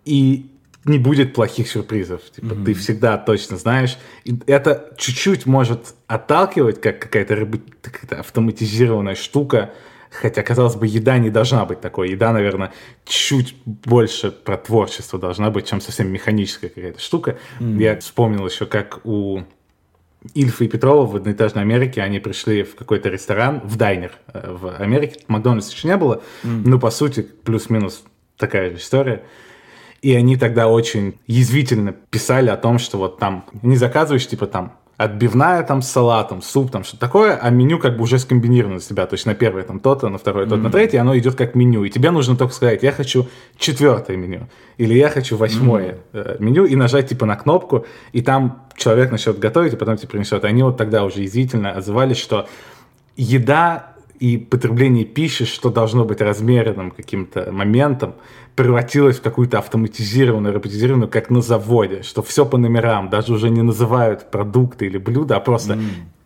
и не будет плохих сюрпризов. Типа, mm-hmm. ты всегда точно знаешь. И это чуть-чуть может отталкивать, как какая-то как автоматизированная штука. Хотя, казалось бы, еда не должна быть такой. Еда, наверное, чуть больше про творчество должна быть, чем совсем механическая какая-то штука. Mm-hmm. Я вспомнил еще, как у Ильфа и Петрова в одноэтажной Америке, они пришли в какой-то ресторан, в дайнер э, в Америке. Макдональдс еще не было, mm-hmm. но, по сути, плюс-минус такая же история. И они тогда очень язвительно писали о том, что вот там не заказываешь, типа там отбивная там с салатом, суп там, что-то такое, а меню как бы уже скомбинировано с себя. То есть на первое там то-то, на второе то-то, mm-hmm. на третье, оно идет как меню. И тебе нужно только сказать, я хочу четвертое меню, или я хочу восьмое mm-hmm. меню, и нажать типа на кнопку, и там человек начнет готовить, и потом тебе принесет. Они вот тогда уже язвительно отзывались, что еда и потребление пищи, что должно быть размеренным каким-то моментом, превратилось в какую-то автоматизированную, роботизированную, как на заводе, что все по номерам, даже уже не называют продукты или блюда, а просто mm.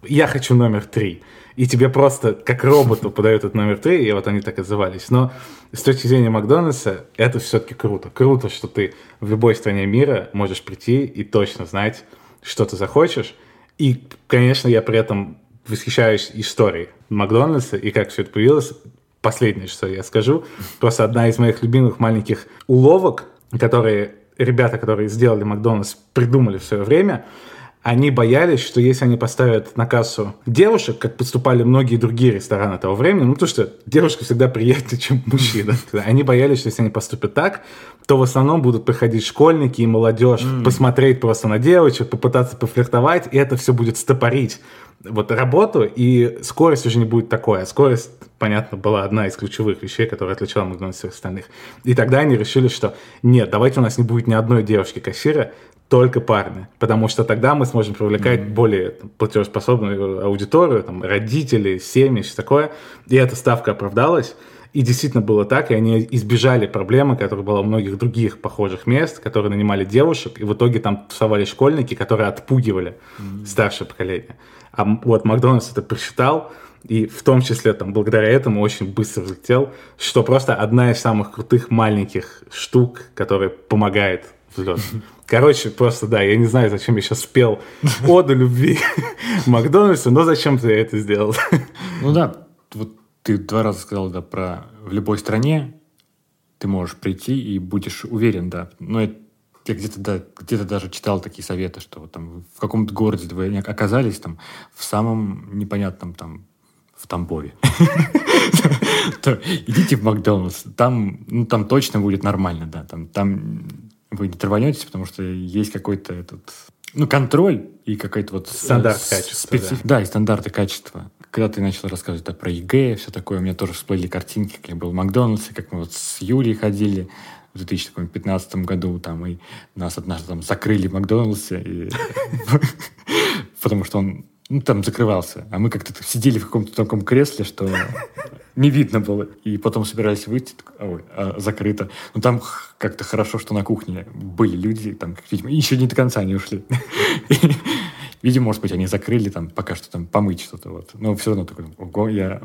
«я хочу номер три». И тебе просто как роботу *laughs* подают этот номер три, и вот они так отзывались. Но с точки зрения Макдональдса это все-таки круто. Круто, что ты в любой стране мира можешь прийти и точно знать, что ты захочешь. И, конечно, я при этом восхищаюсь историей Макдональдса и как все это появилось. Последнее, что я скажу, просто одна из моих любимых маленьких уловок, которые ребята, которые сделали Макдональдс, придумали в свое время, они боялись, что если они поставят на кассу девушек, как поступали многие другие рестораны того времени, ну, то, что девушка всегда приятнее, чем мужчина. Они боялись, что если они поступят так, то в основном будут приходить школьники и молодежь mm. посмотреть просто на девочек, попытаться пофлиртовать, и это все будет стопорить вот работу, и скорость уже не будет такой. А скорость, понятно, была одна из ключевых вещей, которая отличала Макдональдс всех остальных. И тогда они решили, что нет, давайте у нас не будет ни одной девушки-кассира, только парни, потому что тогда мы сможем привлекать mm-hmm. более там, платежеспособную аудиторию, там, родителей, семьи, все такое. И эта ставка оправдалась. И действительно было так, и они избежали проблемы, которая была у многих других похожих мест, которые нанимали девушек, и в итоге там тусовали школьники, которые отпугивали mm-hmm. старшее поколение. А вот Макдональдс это прочитал, и в том числе там благодаря этому очень быстро взлетел, что просто одна из самых крутых маленьких штук, которая помогает взлет. *laughs* Короче, просто, да, я не знаю, зачем я сейчас спел оду любви *laughs* Макдональдсу, но зачем ты это сделал? *laughs* Ну да, вот ты два раза сказал, да, про в любой стране ты можешь прийти и будешь уверен, да. Но это я где-то да, где-то даже читал такие советы, что вот там в каком-то городе вы оказались там в самом непонятном там в Тамбове, *laughs* идите в Макдональдс, там, ну, там точно будет нормально, да, там, там вы не траванетесь, потому что есть какой-то этот ну, контроль и какой-то вот... Стандарт качества, да, и стандарты качества. Когда ты начал рассказывать да, про ЕГЭ, все такое, у меня тоже всплыли картинки, как я был в Макдональдсе, как мы вот с Юлей ходили в 2015 году, там, и нас однажды там закрыли в Макдональдсе, и... *laughs* потому что он ну, там закрывался. А мы как-то сидели в каком-то таком кресле, что не видно было. И потом собирались выйти, ой, а, закрыто. Но там как-то хорошо, что на кухне были люди, там, видимо, еще не до конца не ушли. *laughs* Видимо, может быть, они закрыли там пока что там помыть что-то. Вот. Но все равно такой, ого, я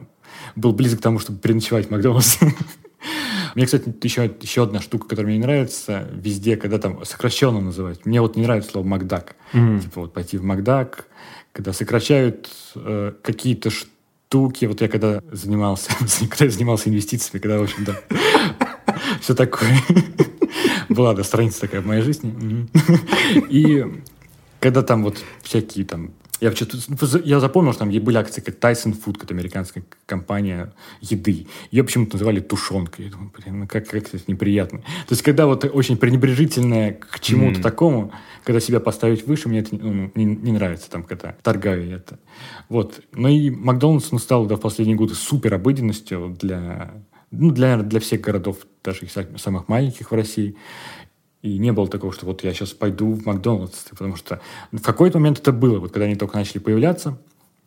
был близок к тому, чтобы переночевать в Макдональдс. *laughs* Мне, кстати, еще, еще одна штука, которая мне не нравится везде, когда там сокращенно называют. Мне вот не нравится слово «макдак». Mm-hmm. Типа вот пойти в «макдак», когда сокращают э, какие-то штуки. Вот я когда занимался, *laughs* когда я занимался инвестициями, когда, в общем, да, *laughs* все такое. Была, да, страница такая в моей жизни. И когда там вот всякие там я, я запомнил, что там были акции, как Tyson Food, какая-то американская компания еды. Ее почему-то называли тушенкой. Я думаю, блин, ну как, как это неприятно. То есть, когда вот очень пренебрежительное к чему-то mm. такому, когда себя поставить выше, мне это ну, не, не нравится, там, когда торгаю это. Вот. Ну и Макдональдс ну, стал да, в последние годы супер обыденностью для, ну, для, для всех городов, даже их самых маленьких в России. И не было такого, что вот я сейчас пойду в Макдональдс, потому что в какой-то момент это было, вот когда они только начали появляться.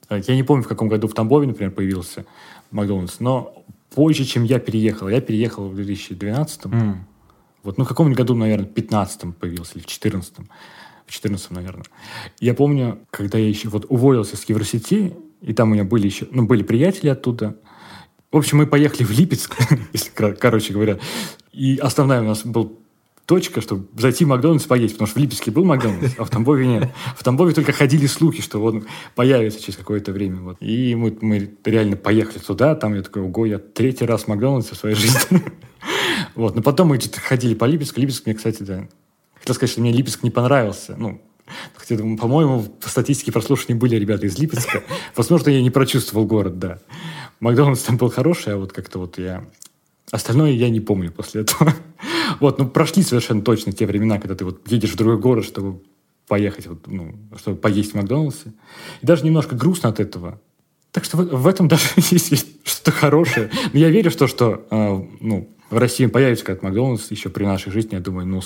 Э, я не помню, в каком году в Тамбове, например, появился Макдональдс, но позже, чем я переехал. Я переехал в 2012 mm. Вот, ну, в каком-нибудь году, наверное, в 15 появился, или в 14 в 14 наверное. Я помню, когда я еще вот уволился с Евросети, и там у меня были еще, ну, были приятели оттуда. В общем, мы поехали в Липецк, *laughs* если короче говоря. И основная у нас был точка, чтобы зайти в Макдональдс поесть, потому что в Липецке был Макдональдс, а в Тамбове нет. В Тамбове только ходили слухи, что он появится через какое-то время. Вот. И мы, мы реально поехали туда, там я такой, ого, я третий раз в Макдональдсе в своей жизни. *laughs* Вот. Но потом мы ходили по Липецку. Липецк мне, кстати, да, хотел сказать, что мне Липецк не понравился. Ну, хотя, по-моему, по статистике прослушивания были ребята из Липецка. Возможно, я не прочувствовал город, да. Макдональдс там был хороший, а вот как-то вот я... Остальное я не помню после этого. *laughs* Вот, ну, прошли совершенно точно те времена, когда ты вот едешь в другой город, чтобы поехать, вот, ну, чтобы поесть в Макдональдсе. И даже немножко грустно от этого. Так что в, в этом даже *laughs* есть, что-то хорошее. Но я верю в то, что э, ну, в России появится какой-то Макдональдс еще при нашей жизни, я думаю, ну,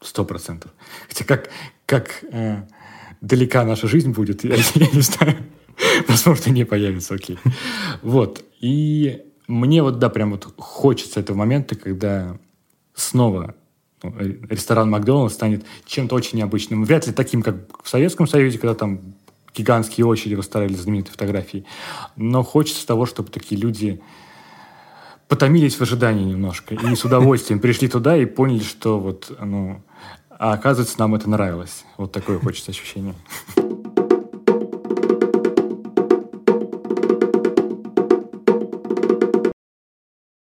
сто процентов. Хотя как, как э, далека наша жизнь будет, я, *laughs* я не знаю. Возможно, не появится, окей. Вот. И мне вот, да, прям вот хочется этого момента, когда снова ну, ресторан Макдональдс станет чем-то очень необычным. Вряд ли таким, как в Советском Союзе, когда там гигантские очереди выставляли знаменитые фотографии. Но хочется того, чтобы такие люди потомились в ожидании немножко и с удовольствием пришли туда и поняли, что вот, ну, а оказывается, нам это нравилось. Вот такое хочется ощущение.